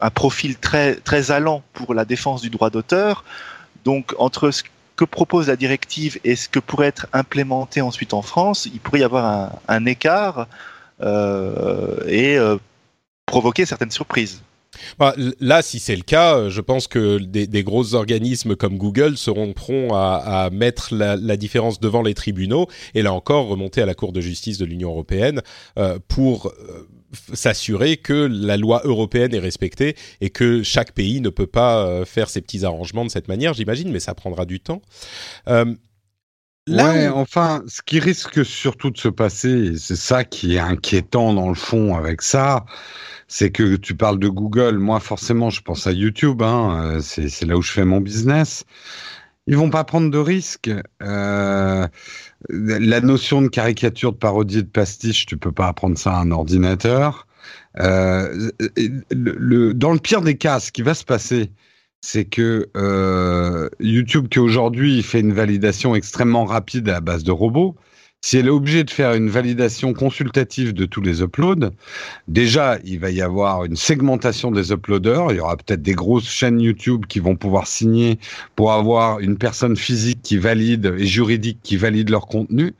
un profil très, très allant pour la défense du droit d'auteur. Donc, entre ce que propose la directive et ce que pourrait être implémenté ensuite en France, il pourrait y avoir un, écart euh, et euh, provoquer certaines surprises. Bah, là, si c'est le cas, euh, je pense que des, gros organismes comme Google seront prompts à, mettre la, différence devant les tribunaux et là encore remonter à la Cour de justice de l'Union européenne euh, pour euh, s'assurer que la loi européenne est respectée et que chaque pays ne peut pas faire ses petits arrangements de cette manière, j'imagine, mais ça prendra du temps. Là ouais, enfin, ce qui risque surtout de se passer, c'est ça qui est inquiétant dans le fond avec ça, c'est que tu parles de Google. Moi, forcément, je pense à YouTube. Hein, euh, c'est là où je fais mon business. ils vont pas prendre de risques. Euh, la notion de caricature, de parodie, de pastiche, tu peux pas apprendre ça à un ordinateur. Euh, le, dans le pire des cas, ce qui va se passer, c'est que euh, YouTube, qui aujourd'hui fait une validation extrêmement rapide à base de robots, si elle est obligée de faire une validation consultative de tous les uploads, déjà, il va y avoir une segmentation des uploaders. Il y aura peut-être des grosses chaînes YouTube qui vont pouvoir signer pour avoir une personne physique qui valide et juridique qui valide leur contenu.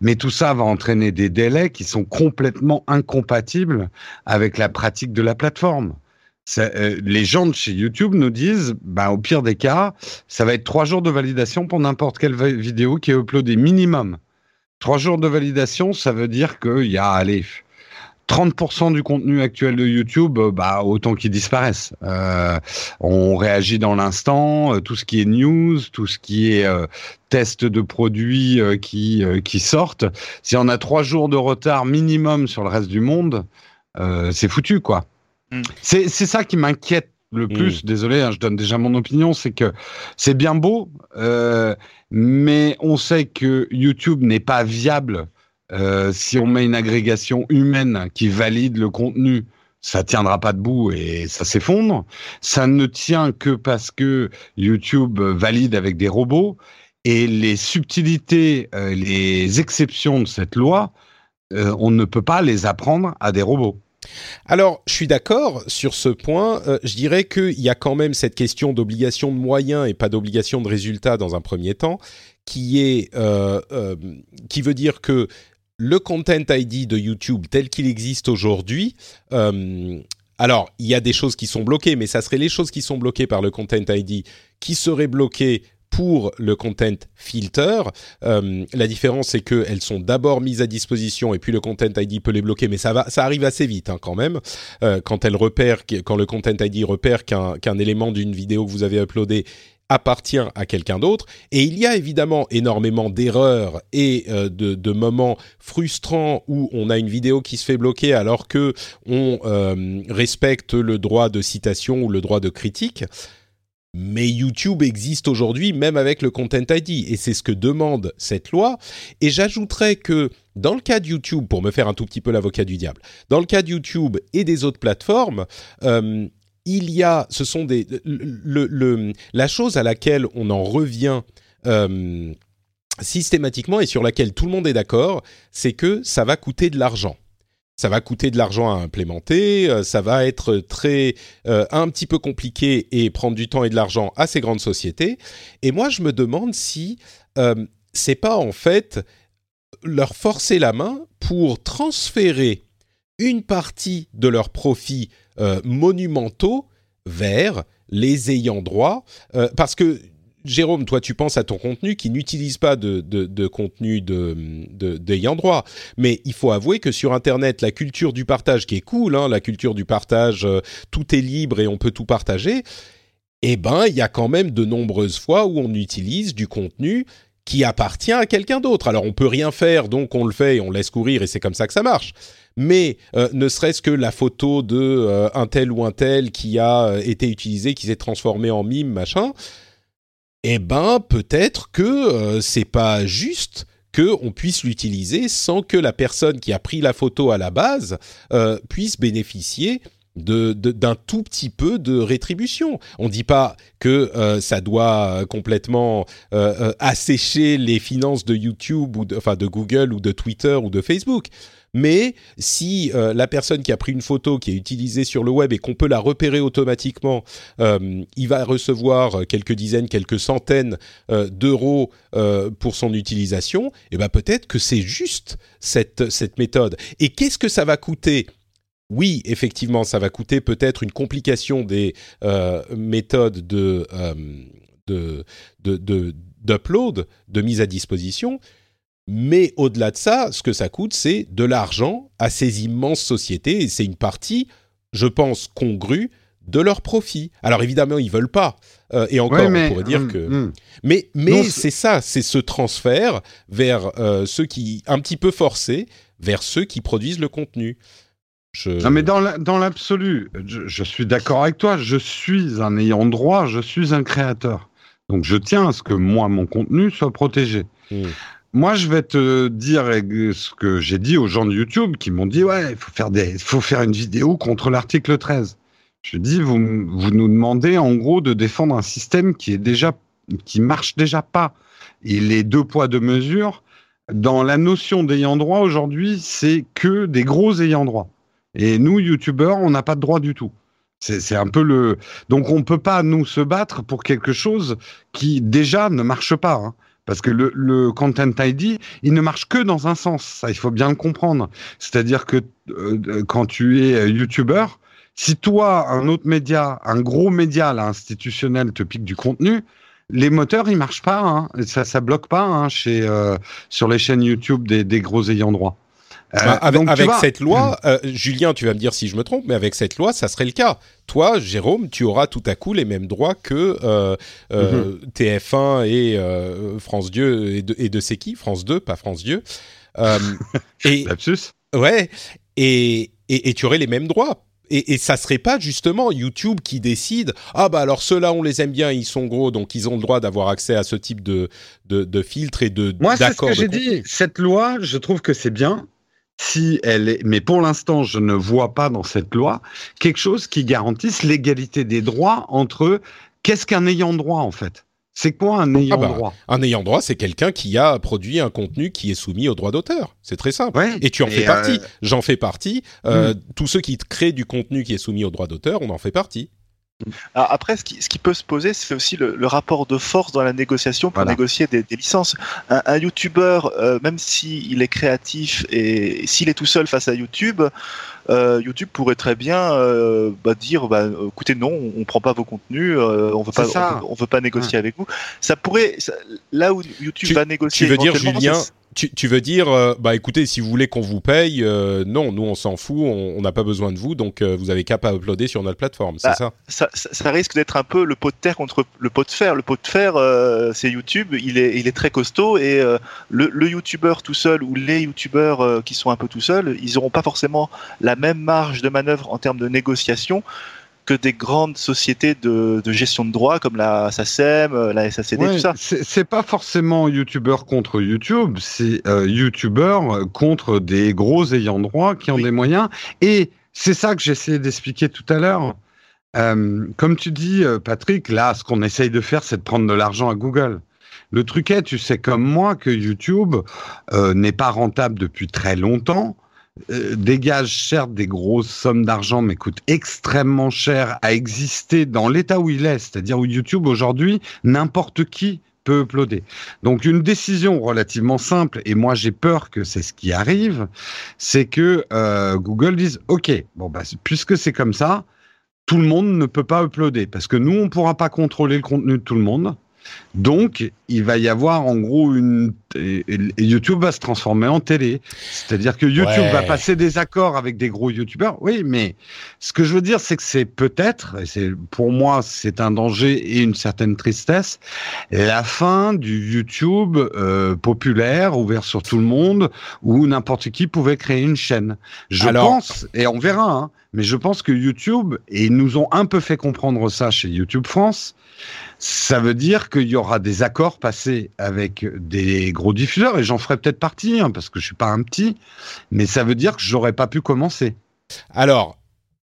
Mais tout ça va entraîner des délais qui sont complètement incompatibles avec la pratique de la plateforme. Euh, les gens de chez YouTube nous disent, bah, au pire des cas, ça va être trois jours de validation pour n'importe quelle vidéo qui est uploadée minimum. Trois jours de validation, ça veut dire qu'il y a, allez, 30% du contenu actuel de YouTube, euh, bah, autant qu'il disparaisse. Euh, on réagit dans l'instant, tout ce qui est news, tout ce qui est test de produits qui, qui sortent. Si on a trois jours de retard minimum sur le reste du monde, c'est foutu, quoi. Mm. C'est ça qui m'inquiète le mm. plus, désolé, hein, je donne déjà mon opinion, c'est que c'est bien beau, euh, mais on sait que YouTube n'est pas viable euh, si on met une agrégation humaine qui valide le contenu. Ça tiendra pas debout et ça s'effondre. Ça ne tient que parce que YouTube valide avec des robots et les subtilités, euh, les exceptions de cette loi, on ne peut pas les apprendre à des robots. Alors, je suis d'accord sur ce point. Euh, je dirais qu'il y a quand même cette question d'obligation de moyens et pas d'obligation de résultats dans un premier temps, qui est, euh, euh, qui veut dire que le Content ID de YouTube tel qu'il existe aujourd'hui. alors, il y a des choses qui sont bloquées, mais ça serait les choses qui sont bloquées par le Content ID qui seraient bloquées pour le content filter. Euh, la différence, c'est qu'elles sont d'abord mises à disposition et puis le content ID peut les bloquer, mais ça va, ça arrive assez vite hein, quand même. Euh, quand elle repère, quand le content ID repère qu'un élément d'une vidéo que vous avez uploadé appartient à quelqu'un d'autre. Et il y a évidemment énormément d'erreurs et euh, de, de, moments frustrants où on a une vidéo qui se fait bloquer alors que on euh, respecte le droit de citation ou le droit de critique. Mais YouTube existe aujourd'hui même avec le Content ID et c'est ce que demande cette loi. Et j'ajouterais que dans le cas de YouTube, pour me faire un tout petit peu l'avocat du diable, dans le cas de YouTube et des autres plateformes, euh, il y a, ce sont des, la chose à laquelle on en revient euh, systématiquement et sur laquelle tout le monde est d'accord, c'est que ça va coûter de l'argent ça va coûter de l'argent à implémenter, euh, ça va être très euh, un petit peu compliqué et prendre du temps et de l'argent à ces grandes sociétés. Et moi, je me demande si euh, c'est pas en fait leur forcer la main pour transférer une partie de leurs profits monumentaux vers les ayants droit, parce que Jérôme, toi, tu penses à ton contenu qui n'utilise pas de, contenu d'ayant de, droit. Mais il faut avouer que sur Internet, la culture du partage qui est cool, hein, la culture du partage, euh, tout est libre et on peut tout partager, eh ben, il y a quand même de nombreuses fois où on utilise du contenu qui appartient à quelqu'un d'autre. Alors, on peut rien faire, donc on le fait et on laisse courir et c'est comme ça que ça marche. Mais euh, ne serait-ce que la photo de euh, un tel ou un tel qui a été utilisé, qui s'est transformé en mime, machin, eh ben peut-être que euh, c'est pas juste que on puisse l'utiliser sans que la personne qui a pris la photo à la base euh, puisse bénéficier d'un de, tout petit peu de rétribution. On ne dit pas que euh, ça doit complètement assécher les finances de YouTube ou enfin de Google ou de Twitter ou de Facebook mais si euh, la personne qui a pris une photo qui est utilisée sur le web et qu'on peut la repérer automatiquement, euh, il va recevoir quelques dizaines, quelques centaines euh, d'euros pour son utilisation, et eh ben peut-être que c'est juste cette, méthode. Et qu'est-ce que ça va coûter? Oui, effectivement, ça va coûter peut-être une complication des méthodes de, d'upload, de mise à disposition, mais au-delà de ça, ce que ça coûte, c'est de l'argent à ces immenses sociétés et c'est une partie, je pense, congrue de leur profit. Alors évidemment, ils veulent pas. Euh, et encore, on pourrait dire hum, que. Hum. Mais mais c'est ça, c'est ce transfert vers euh, ceux qui un petit peu forcés vers ceux qui produisent le contenu. Non mais dans l'absolu, je, je, suis d'accord avec toi. Je suis un ayant droit, je suis un créateur. Donc je tiens à ce que moi, mon contenu soit protégé. Hmm. Moi, je vais te dire ce que j'ai dit aux gens de YouTube qui m'ont dit ouais, il faut faire faut faire une vidéo contre l'article 13. Je dis vous, vous nous demandez en gros de défendre un système qui est déjà, qui marche déjà pas. Il est deux poids deux mesures. Dans la notion d'ayant droit aujourd'hui, c'est que des gros ayants droit. Et nous, youtubeurs, on n'a pas de droit du tout. C'est un peu le. Donc on peut pas nous se battre pour quelque chose qui déjà ne marche pas. Hein. Parce que le, Content ID, il ne marche que dans un sens. Ça, il faut bien le comprendre. C'est-à-dire que euh, quand tu es euh, YouTuber, si toi, un autre média, un gros média là, institutionnel te pique du contenu, les moteurs, ils marchent pas. Hein. Ça, ça bloque pas hein, chez, euh, sur les chaînes YouTube des gros ayants droit. Euh, bah, avec, avec cette loi, euh, Julien, tu vas me dire si je me trompe, mais avec cette loi, ça serait le cas. Toi, Jérôme, tu auras tout à coup les mêmes droits que euh, mhm. TF1 et France Dieu et de, et de c'est qui? France 2, pas France Dieu. [LAUGHS] et Lapsus. Ouais. Et, et, et tu aurais les mêmes droits. Et, et, ça serait pas justement YouTube qui décide ah bah alors ceux-là on les aime bien ils sont gros donc ils ont le droit d'avoir accès à ce type de de, de filtre et de moi c'est ce que j'ai dit cette loi je trouve que c'est bien si elle est, mais pour l'instant, je ne vois pas dans cette loi quelque chose qui garantisse l'égalité des droits entre qu'est-ce qu'un ayant droit en fait? C'est quoi un ayant ah bah, droit? Un ayant droit, c'est quelqu'un qui a produit un contenu qui est soumis au droit d'auteur. C'est très simple. et tu en fais partie. Euh, J'en fais partie. Euh, hmm. Tous ceux qui créent du contenu qui est soumis au droit d'auteur, on en fait partie. Après, ce qui, ce qui, peut se poser, c'est aussi le, le, rapport de force dans la négociation pour négocier des, des, licences. Un, un YouTuber, euh, même s'il est créatif et s'il est tout seul face à YouTube, euh, YouTube pourrait très bien euh, bah, dire, bah, écoutez, non, on, on prend pas vos contenus, euh, on veut pas, on veut, on veut, pas négocier ouais. avec vous. Ça pourrait, ça, là où YouTube tu, va négocier. Tu veux dire, Julien, tu, tu, veux dire, euh, bah écoutez, si vous voulez qu'on vous paye, euh, non, nous on s'en fout, on n'a pas besoin de vous, donc euh, vous avez qu'à pas uploader sur notre plateforme, c'est bah, ça, ça, ça risque d'être un peu le pot de terre contre le pot de fer. Le pot de fer, euh, c'est YouTube, il est, il est très costaud et euh, le, le YouTuber tout seul ou les YouTubers euh, qui sont un peu tout seuls, ils n'auront pas forcément la même marge de manœuvre en termes de négociation que des grandes sociétés de, de gestion de droits comme la SACEM, la SACD, ouais, tout ça. C'est pas forcément YouTuber contre YouTube, c'est euh, YouTuber contre des gros ayants droit qui ont oui. des moyens. Et c'est ça que j'essayais d'expliquer tout à l'heure. Euh, comme tu dis, euh, Patrick, là, ce qu'on essaye de faire, c'est de prendre de l'argent à Google. Le truc est, tu sais comme moi, que YouTube euh, n'est pas rentable depuis très longtemps euh, dégage certes des grosses sommes d'argent, mais coûte extrêmement cher à exister dans l'état où il est, c'est-à-dire où YouTube aujourd'hui, n'importe qui peut uploader. Donc une décision relativement simple, et moi j'ai peur que c'est ce qui arrive, c'est que euh, Google dise, OK, bon bah, puisque c'est comme ça, tout le monde ne peut pas uploader, parce que nous, on ne pourra pas contrôler le contenu de tout le monde. Donc, il va y avoir en gros une. Et YouTube va se transformer en télé. C'est-à-dire que YouTube ouais. va passer des accords avec des gros YouTubeurs. Oui, mais ce que je veux dire, c'est que c'est peut-être, et c'est pour moi, c'est un danger et une certaine tristesse, la fin du YouTube euh, populaire, ouvert sur tout le monde, où n'importe qui pouvait créer une chaîne. Je Alors... pense, et on verra, hein, mais je pense que YouTube, et ils nous ont un peu fait comprendre ça chez YouTube France, ça veut dire qu'il y aura des accords passés avec des gros diffuseurs, et j'en ferai peut-être partie, hein, parce que je suis pas un petit, mais ça veut dire que j'aurais pas pu commencer. Alors,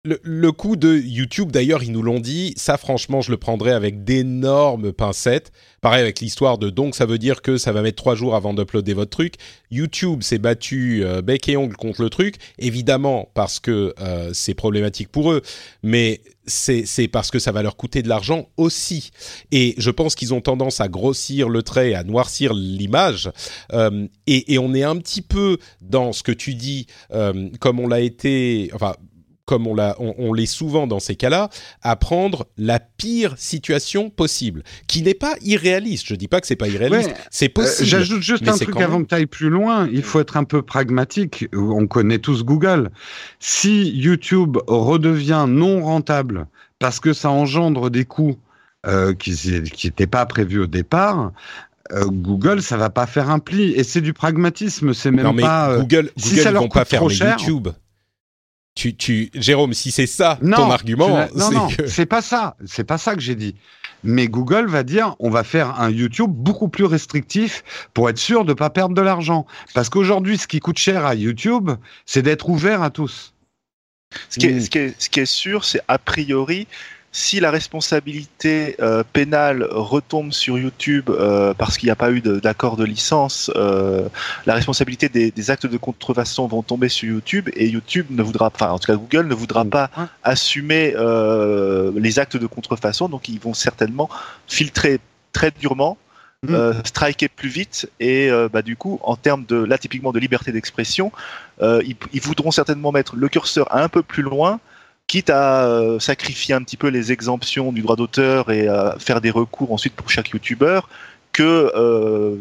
le, le, coup de YouTube, d'ailleurs, ils nous l'ont dit. Ça, franchement, je le prendrais avec d'énormes pincettes. Pareil avec l'histoire de donc, ça veut dire que ça va mettre trois jours avant d'uploader votre truc. YouTube s'est battu euh, bec et ongle contre le truc, évidemment parce que euh, c'est problématique pour eux, mais c'est parce que ça va leur coûter de l'argent aussi. Et je pense qu'ils ont tendance à grossir le trait, à noircir l'image. Euh, et, et, on est un petit peu dans ce que tu dis, euh, comme on l'a été, enfin comme on, on, on l'est souvent dans ces cas-là, à prendre la pire situation possible, qui n'est pas irréaliste. Je dis pas que c'est pas irréaliste, ouais, c'est possible. Euh, J'ajoute juste un truc avant même... que tu ailles plus loin. Il faut être un peu pragmatique. On connaît tous Google. Si YouTube redevient non rentable parce que ça engendre des coûts euh, qui n'étaient pas prévus au départ, euh, Google, ça va pas faire un pli. Et c'est du pragmatisme. C'est même non, mais pas. Google, si Google ça leur vont pas faire cher, YouTube. Tu, tu, Jérôme, si c'est ça non, ton argument, non, non, c'est que... pas ça, c'est pas ça que j'ai dit. mais Google va dire on va faire un YouTube beaucoup plus restrictif pour être sûr de ne pas perdre de l'argent. Parce qu'aujourd'hui, ce qui coûte cher à YouTube, c'est d'être ouvert à tous. Ce qui est, ce qui est, ce qui est sûr, c'est a priori, si la responsabilité euh, pénale retombe sur YouTube euh, parce qu'il n'y a pas eu d'accord de, licence, euh, la responsabilité des, des, actes de contrefaçon vont tomber sur YouTube et YouTube ne voudra, enfin en tout cas Google ne voudra pas assumer les actes de contrefaçon, donc ils vont certainement filtrer très durement. Mmh. Euh, striker plus vite et bah, du coup en termes de là typiquement de liberté d'expression ils, ils voudront certainement mettre le curseur un peu plus loin quitte à euh, sacrifier un petit peu les exemptions du droit d'auteur et à faire des recours ensuite pour chaque youtubeur, que euh,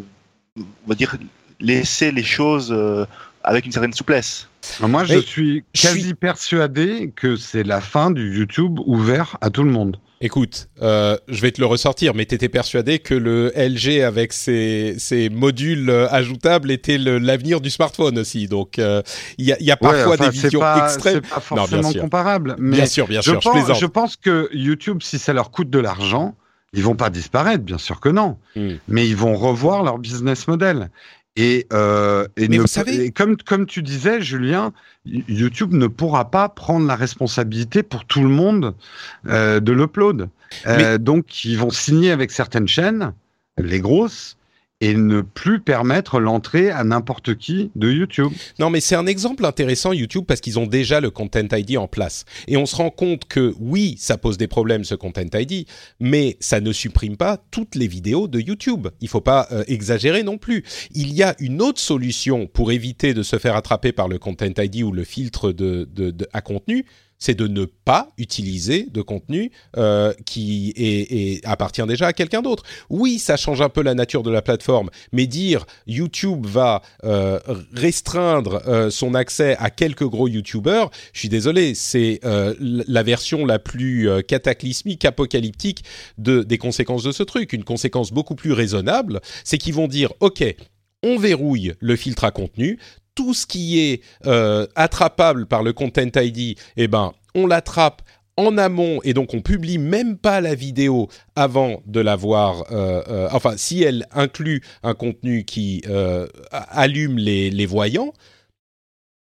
on va dire laisser les choses euh, avec une certaine souplesse. Moi, je suis quasi persuadé que c'est la fin du YouTube ouvert à tout le monde. Écoute, euh, je vais te le ressortir, mais tu étais persuadé que le LG avec ses, ses modules euh, ajoutables était l'avenir du smartphone aussi. Donc, euh, il y, a, y, a, parfois ouais, enfin, des visions pas, extrêmes. Pas forcément non, comparable. Mais bien sûr, bien je sûr, pense, je plaisante. Je pense que YouTube, si ça leur coûte de l'argent, ils vont pas disparaître, bien sûr que non. Hmm. Mais ils vont revoir leur business model. Et, euh, et, Mais ne- vous savez- et comme, comme tu disais, Julien, YouTube ne pourra pas prendre la responsabilité pour tout le monde euh, de l'upload. Euh, donc, ils vont signer avec certaines chaînes, les grosses, et ne plus permettre l'entrée à n'importe qui de YouTube. Non, mais c'est un exemple intéressant YouTube parce qu'ils ont déjà le Content ID en place. Et on se rend compte que oui, ça pose des problèmes ce Content ID, mais ça ne supprime pas toutes les vidéos de YouTube. Il faut pas euh, exagérer non plus. Il y a une autre solution pour éviter de se faire attraper par le Content ID ou le filtre de, de, de- à contenu. C'est de ne pas utiliser de contenu euh, qui appartient déjà à quelqu'un d'autre. Oui, ça change un peu la nature de la plateforme, mais dire YouTube va euh, restreindre euh, son accès à quelques gros YouTubers, je suis désolé, c'est la version la plus cataclysmique, apocalyptique de, des conséquences de ce truc. Une conséquence beaucoup plus raisonnable, c'est qu'ils vont dire, OK, on verrouille le filtre à contenu, tout ce qui est euh, attrapable par le Content ID, eh ben, on l'attrape en amont et donc on publie même pas la vidéo avant de l'avoir. Euh, euh, enfin, si elle inclut un contenu qui allume les, les voyants,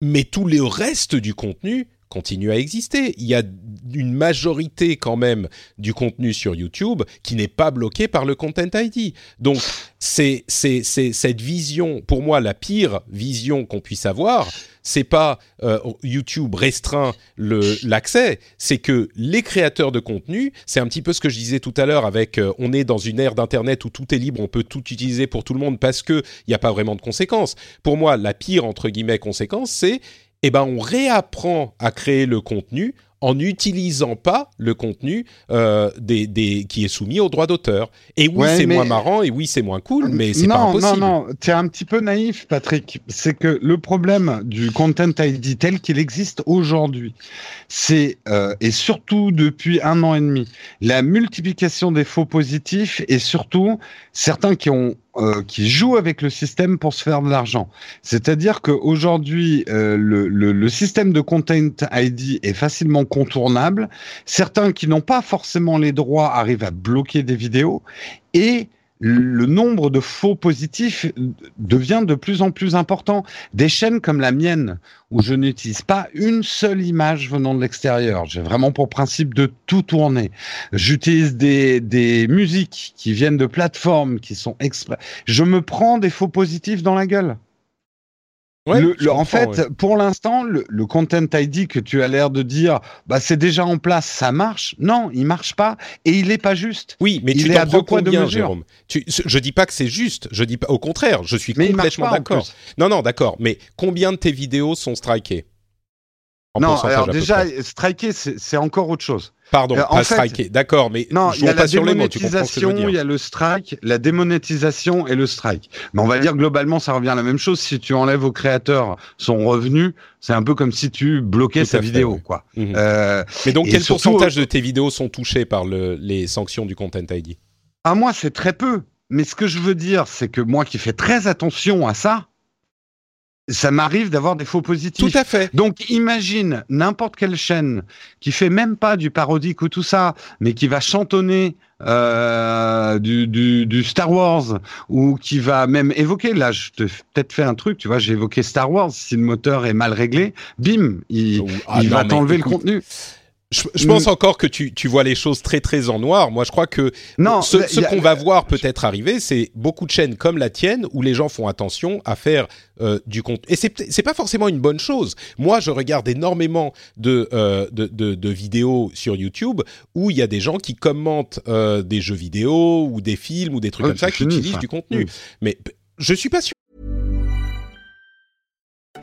mais tout le reste du contenu continue à exister. Il y a une majorité quand même du contenu sur YouTube qui n'est pas bloqué par le Content ID. Donc c'est cette vision pour moi la pire vision qu'on puisse avoir. C'est pas euh, YouTube restreint l'accès, c'est que les créateurs de contenu, c'est un petit peu ce que je disais tout à l'heure avec euh, on est dans une ère d'internet où tout est libre, on peut tout utiliser pour tout le monde parce que il n'y a pas vraiment de conséquences. Pour moi, la pire entre guillemets conséquence, c'est eh ben on réapprend à créer le contenu en n'utilisant pas le contenu euh, des, des, qui est soumis au droit d'auteur. Et oui, Ouais, c'est mais- moins marrant, et oui, c'est moins cool, mais c'est non, pas impossible. Non, non, tu es un petit peu naïf, Patrick. C'est que le problème du Content ID tel qu'il existe aujourd'hui, c'est, euh, et surtout depuis un an et demi, la multiplication des faux positifs et surtout certains qui ont euh, qui jouent avec le système pour se faire de l'argent. C'est-à-dire qu'aujourd'hui, euh, le, le, le système de Content ID est facilement contournable. Certains qui n'ont pas forcément les droits arrivent à bloquer des vidéos et le nombre de faux positifs devient de plus en plus important. Des chaînes comme la mienne, où je n'utilise pas une seule image venant de l'extérieur, j'ai vraiment pour principe de tout tourner. J'utilise des, des musiques qui viennent de plateformes qui sont exprès. Je me prends des faux positifs dans la gueule. Ouais, Le- je le- en fait, ouais. pour l'instant, le, le Content ID que tu as l'air de dire, bah c'est déjà en place, ça marche. Non, il marche pas et il est pas juste. Oui, mais Il tu est à deux poids, mesures. Jérôme? Tu, Je dis pas que c'est juste. Je dis pas. Au contraire, je suis Mais complètement d'accord. Non, non, d'accord. Mais combien de tes vidéos sont strikées? Non, alors déjà, striker, c'est encore autre chose. pardon, euh, en pas fait- strikées. D'accord, mais Non, il y a pas la démonétisation, il y a le strike, la démonétisation et le strike. Mais on va dire globalement, ça revient à la même chose. Si tu enlèves au créateur son revenu, c'est un peu comme si tu bloquais Tout sa fait, vidéo, oui. quoi. Mhm. Euh, Mais donc, quel surtout, pourcentage de tes vidéos sont touchées par le, les sanctions du Content ID à moi, c'est très peu. Mais ce que je veux dire, c'est que moi qui fais très attention à ça, ça m'arrive d'avoir des faux positifs. Tout à fait. Donc imagine n'importe quelle chaîne qui fait même pas du parodique ou tout ça, mais qui va chantonner euh, du, du, du, Star Wars ou qui va même évoquer. Là, je te peut-être fait un truc. Tu vois, j'ai évoqué Star Wars. Si le moteur est mal réglé, bim, il, Ah il non, va t'enlever le contenu. Je, je pense encore que tu, tu vois les choses très très en noir. Moi, je crois que Non, ce, qu'on va voir peut-être arriver, c'est beaucoup de chaînes comme la tienne où les gens font attention à faire euh, du contenu. Et c'est pas forcément une bonne chose. Moi, je regarde énormément de, euh, de, de, de vidéos sur YouTube où il y a des gens qui commentent euh, des jeux vidéo ou des films ou des trucs Ouais, comme ça qui utilisent ça. du contenu. Mm. Mais je suis pas sûr.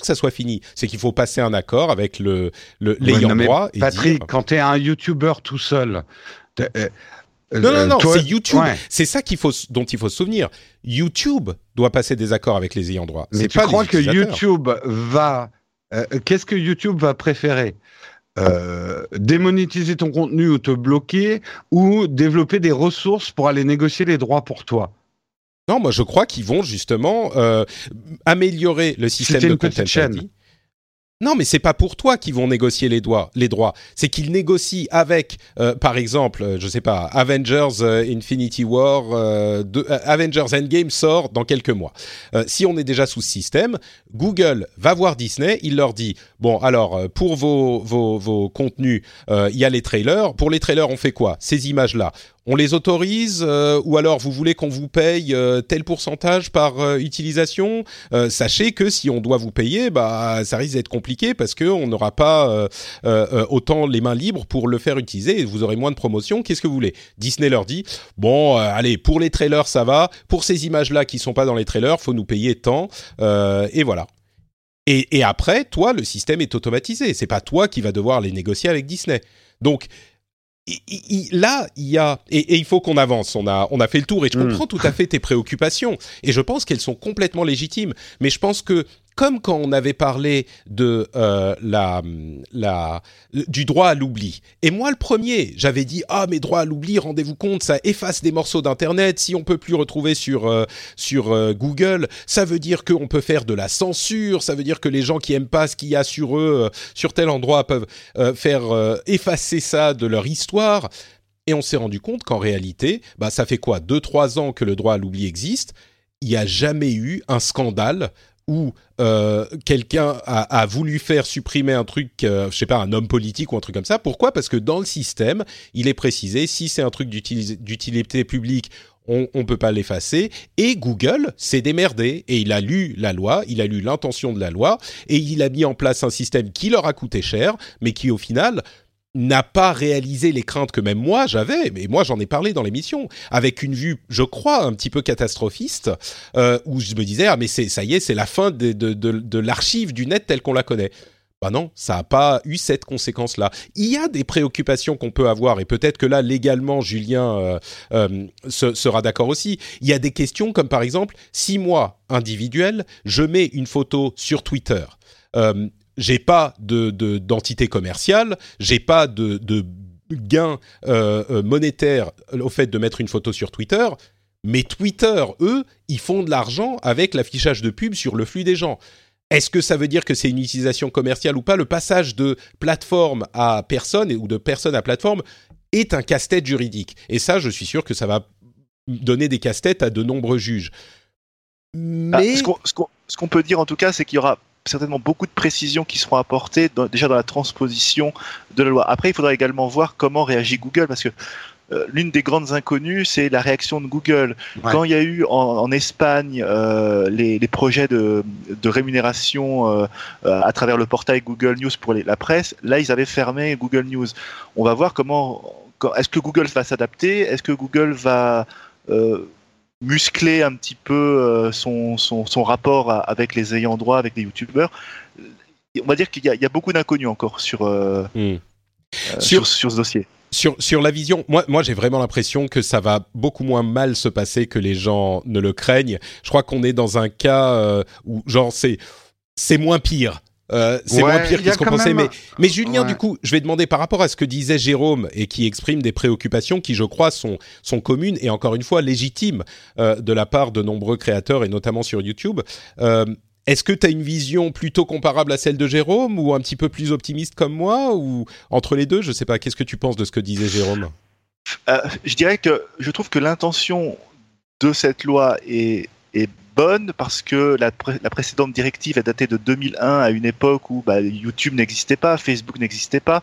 que ça soit fini. C'est qu'il faut passer un accord avec le l'ayant droit et Patrick, dire- quand t'es un YouTuber tout seul. t'es- euh, Non, non, euh, non, toi- c'est YouTube. Ouais. C'est ça qu'il faut, dont il faut se souvenir. YouTube doit passer des accords avec les ayants droit. Mais C'est tu pas crois que. YouTube va euh, Qu'est-ce que YouTube va préférer? Euh, démonétiser ton contenu ou te bloquer ou développer des ressources pour aller négocier les droits pour toi? Non, moi je crois qu'ils vont justement euh, améliorer le système de content. ID. Non, mais c'est pas pour toi qu'ils vont négocier les, droits. les droits. C'est qu'ils négocient avec, euh, par exemple, euh, je sais pas, Avengers euh, Infinity War, euh, de- euh, Avengers Endgame sort dans quelques mois. Euh, si on est déjà sous ce système, Google va voir Disney, il leur dit bon, alors pour vos vos, vos contenus, euh, il y a les trailers. Pour les trailers, on fait quoi? Ces images-là, on les autorise euh, ou alors vous voulez qu'on vous paye euh, tel pourcentage par euh, utilisation Euh, Sachez que si on doit vous payer, bah ça risque d'être compliqué parce que on n'aura pas autant les mains libres pour le faire utiliser et vous aurez moins de promotion. Qu'est-ce que vous voulez? Disney leur dit bon, allez pour les trailers ça va, pour ces images là qui sont pas dans les trailers, faut nous payer tant et voilà. Et, et après, toi, le système est automatisé. C'est pas toi qui va devoir les négocier avec Disney. Donc i- i- i- là, il y a et, et il faut qu'on avance. On a on a fait le tour et je Mm. comprends tout à fait tes préoccupations et je pense qu'elles sont complètement légitimes. Mais je pense que comme quand on avait parlé de euh, la du droit à l'oubli. Et moi, le premier, j'avais dit ah mais droit à l'oubli, rendez-vous compte, ça efface des morceaux d'internet. Si on peut plus retrouver sur euh, sur euh, Google, ça veut dire qu'on peut faire de la censure. Ça veut dire que les gens qui aiment pas ce qu'il y a sur eux sur tel endroit peuvent faire effacer ça de leur histoire. Et on s'est rendu compte qu'en réalité, bah, ça fait quoi? Deux, trois ans que le droit à l'oubli existe. Il n'y a jamais eu un scandale où euh, quelqu'un a, voulu faire supprimer un truc, euh, je sais pas, un homme politique ou un truc comme ça. Pourquoi? Parce que dans le système, il est précisé, si c'est un truc d'utilité publique, on ne peut pas l'effacer. Et Google s'est démerdé et il a lu la loi, il a lu l'intention de la loi et il a mis en place un système qui leur a coûté cher, mais qui au final n'a pas réalisé les craintes que même moi j'avais, mais moi j'en ai parlé dans l'émission, avec une vue, je crois, un petit peu catastrophiste, euh, où je me disais ah mais ça y est, c'est la fin de, de, de, de l'archive du net telle qu'on la connaît. Bah non, ça n'a pas eu cette conséquence-là. Il y a des préoccupations qu'on peut avoir, et peut-être que là, légalement, Julien euh, euh, se- sera d'accord aussi. Il y a des questions comme par exemple, si moi, individuel, je mets une photo sur Twitter, j'ai pas de de- d'entité commerciale, j'ai pas de, de gain euh, euh, monétaire au fait de mettre une photo sur Twitter. Mais Twitter, eux, ils font de l'argent avec l'affichage de pub sur le flux des gens. Est-ce que ça veut dire que c'est une utilisation commerciale ou pas? Le passage de plateforme à personne ou de personne à plateforme est un casse-tête juridique. Et ça, je suis sûr que ça va donner des casse-têtes à de nombreux juges. Ah, Mais qu'on- ce qu'on peut dire en tout cas, c'est qu'il y aura certainement beaucoup de précisions qui seront apportées dans- déjà dans la transposition de la loi. Après, il faudra également voir comment réagit Google, parce que euh, l'une des grandes inconnues, c'est la réaction de Google. Ouais. Quand il y a eu en, en Espagne euh, les, les projets de, de rémunération euh, à travers le portail Google News pour les- la presse, là, ils avaient fermé Google News. On va voir comment, est-ce que Google va s'adapter, est-ce que Google va muscler un petit peu euh, son, son, son, rapport avec les ayants droit, avec les youtubeurs. On va dire qu'il y, y, a beaucoup d'inconnus encore sur, euh, mm. euh, sur, sur, ce dossier. Sur, sur la vision, moi, moi j'ai vraiment l'impression que ça va beaucoup moins mal se passer que les gens ne le craignent. Je crois qu'on est dans un cas euh, où, genre, c'est, c'est moins pire. Euh, c'est moins pire que ce qu'on pensait. Mais, mais Julien, ouais. du coup, je vais demander par rapport à ce que disait Jérôme et qui exprime des préoccupations qui, je crois, sont, sont communes et encore une fois légitimes euh, de la part de nombreux créateurs et notamment sur YouTube. Euh, est-ce que tu as une vision plutôt comparable à celle de Jérôme ou un petit peu plus optimiste comme moi ou entre les deux? Je sais pas. Qu'est-ce que tu penses de ce que disait Jérôme? Euh, Je dirais que je trouve que l'intention de cette loi est, est bonne parce que la, la, précédente directive est datée de 2001 à une époque où bah, YouTube n'existait pas, Facebook n'existait pas.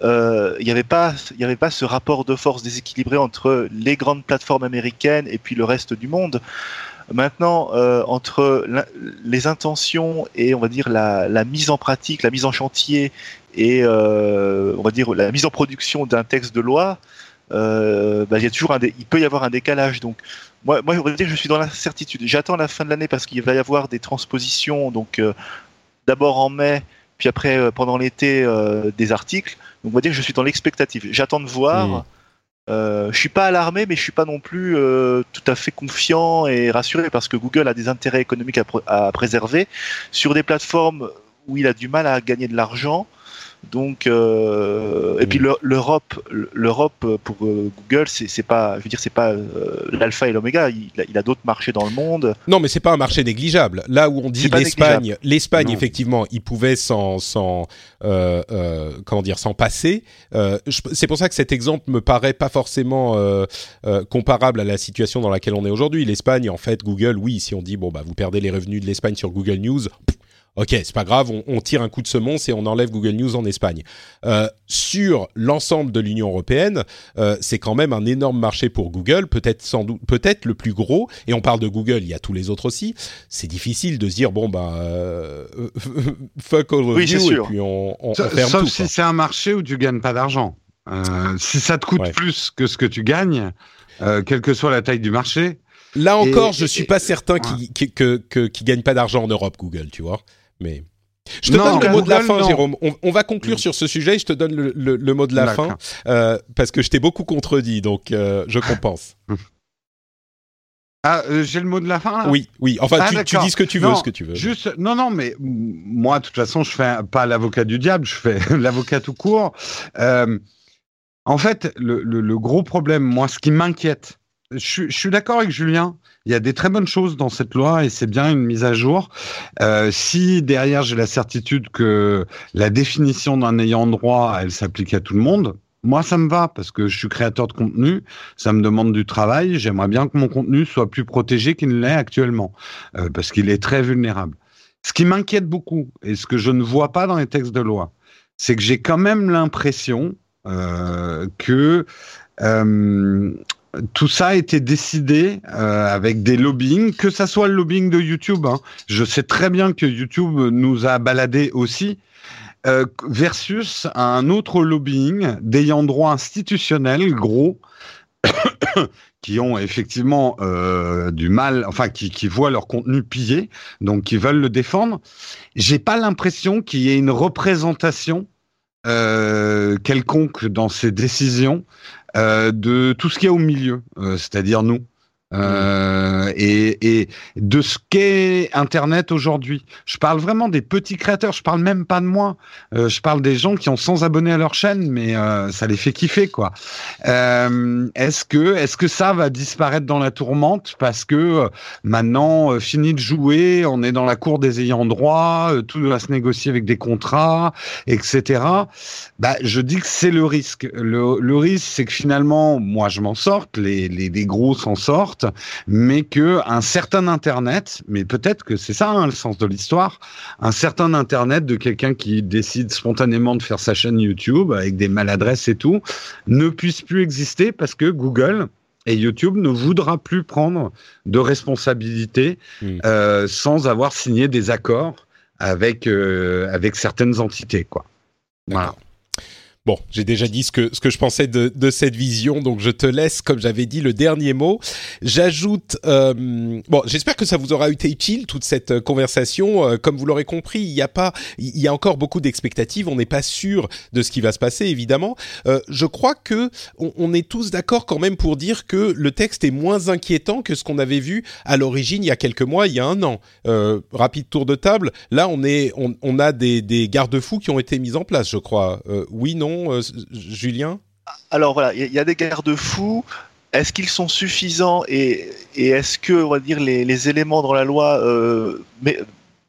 Il euh, n'y avait pas, avait pas ce rapport de force déséquilibré entre les grandes plateformes américaines et puis le reste du monde. Maintenant, euh, entre les intentions et on va dire la, mise en pratique, la mise en chantier et euh, on va dire la mise en production d'un texte de loi, euh, bah, y a toujours il peut y avoir un décalage. Donc moi, moi, je dire, je suis dans l'incertitude. J'attends la fin de l'année parce qu'il va y avoir des transpositions. Donc, euh, d'abord en mai, puis après euh, pendant l'été, euh, des articles. Donc, on va dire que je suis dans l'expectative. J'attends de voir. Mmh. Euh, je suis pas alarmé, mais je suis pas non plus tout à fait confiant et rassuré parce que Google a des intérêts économiques à, pr à préserver sur des plateformes où il a du mal à gagner de l'argent. Donc, euh, et puis l'Europe, l'Europe pour euh, Google, c'est pas, je veux dire, c'est pas euh, l'alpha et l'oméga. Il, il, a d'autres marchés dans le monde. Non, mais c'est pas un marché négligeable. Là où on dit l'Espagne, l'Espagne effectivement, il pouvait s'en, s'en, euh, euh, comment dire, s'en passer. c'est pour ça que cet exemple me paraît pas forcément comparable à la situation dans laquelle on est aujourd'hui. L'Espagne, en fait, Google, oui, si on dit bon bah vous perdez les revenus de l'Espagne sur Google News. Pff, Ok, c'est pas grave, on, on, tire un coup de semonce et on enlève Google News en Espagne. Euh, sur l'ensemble de l'Union européenne, euh, c'est quand même un énorme marché pour Google, peut-être sans doute, peut-être le plus gros. Et on parle de Google, il y a tous les autres aussi. C'est difficile de se dire bon bah euh, [LAUGHS] fuck all of oui, et puis on, on, on ferme sauf tout. si c'est un marché où tu gagnes pas d'argent. Euh, si ça te coûte ouais. plus que ce que tu gagnes, euh, quelle que soit la taille du marché. Là encore, et, je suis et, pas certain ouais. qu'ils qu qu qu qu gagnent pas d'argent en Europe, Google, tu vois. Mais je te non, donne le mot de la fin, non. Jérôme. On, on, va conclure mmh. sur ce sujet. Je te donne le, le, le mot de la fin euh, parce que je t'ai beaucoup contredit, donc euh, je compense. [LAUGHS] Ah, euh, j'ai le mot de la fin là? Oui, oui. Enfin, ah, tu, tu, dis ce que tu veux, non, ce que tu veux. Juste, non, non, mais moi, de toute façon, je fais pas l'avocat du diable, je fais [LAUGHS] l'avocat tout court. En fait, le, le, gros problème, moi, ce qui m'inquiète, je, je, suis d'accord avec Julien. Il y a des très bonnes choses dans cette loi et c'est bien une mise à jour. Euh, si derrière j'ai la certitude que la définition d'un ayant droit, elle s'applique à tout le monde, moi ça me va parce que je suis créateur de contenu, ça me demande du travail. J'aimerais bien que mon contenu soit plus protégé qu'il ne l'est actuellement euh, parce qu'il est très vulnérable. Ce qui m'inquiète beaucoup et ce que je ne vois pas dans les textes de loi, c'est que j'ai quand même l'impression euh, que euh, tout ça a été décidé euh, avec des lobbying, que ça soit le lobbying de YouTube. Hein. Je sais très bien que YouTube nous a baladé aussi. Euh, versus un autre lobbying d'ayant droit institutionnel gros [COUGHS] qui ont effectivement euh, du mal, enfin qui, qui voient leur contenu pillé, donc qui veulent le défendre. J'ai pas l'impression qu'il y ait une représentation quelconque dans ces décisions de tout ce qu'il y a au milieu, euh, c'est-à-dire nous. Euh, et, et, de ce qu'est Internet aujourd'hui. Je parle vraiment des petits créateurs, je parle même pas de moi. Euh, je parle des gens qui ont 100 abonnés à leur chaîne, mais euh, ça les fait kiffer, quoi. Euh, est-ce que, est-ce que ça va disparaître dans la tourmente parce que euh, maintenant, fini de jouer, on est dans la cour des ayants droit, tout va se négocier avec des contrats, etc. Bah, je dis que c'est le risque. Le, le risque, c'est que finalement, moi, je m'en sorte, les, les, les gros s'en sortent mais que un certain Internet, mais peut-être que c'est ça hein, le sens de l'histoire, un certain Internet de quelqu'un qui décide spontanément de faire sa chaîne YouTube avec des maladresses et tout, ne puisse plus exister parce que Google et YouTube ne voudra plus prendre de responsabilité mmh. euh, sans avoir signé des accords avec euh, avec certaines entités, quoi. Voilà. Bon, j'ai déjà dit ce que, ce que je pensais de, de cette vision, donc je te laisse, comme j'avais dit, le dernier mot. J'ajoute, euh, bon, j'espère que ça vous aura été utile toute cette euh, conversation. Euh, comme vous l'aurez compris, il y a pas, il y a encore beaucoup d'expectatives. On n'est pas sûr de ce qui va se passer, évidemment. Je crois que on, est tous d'accord quand même pour dire que le texte est moins inquiétant que ce qu'on avait vu à l'origine il y a quelques mois, il y a un an. Rapide tour de table. Là, on est, on, a des, des garde-fous qui ont été mis en place, je crois. Oui, non, euh, Julien? Alors voilà, il y, a des garde-fous. Est-ce qu'ils sont suffisants et, est-ce que, on va dire, les, éléments dans la loi euh,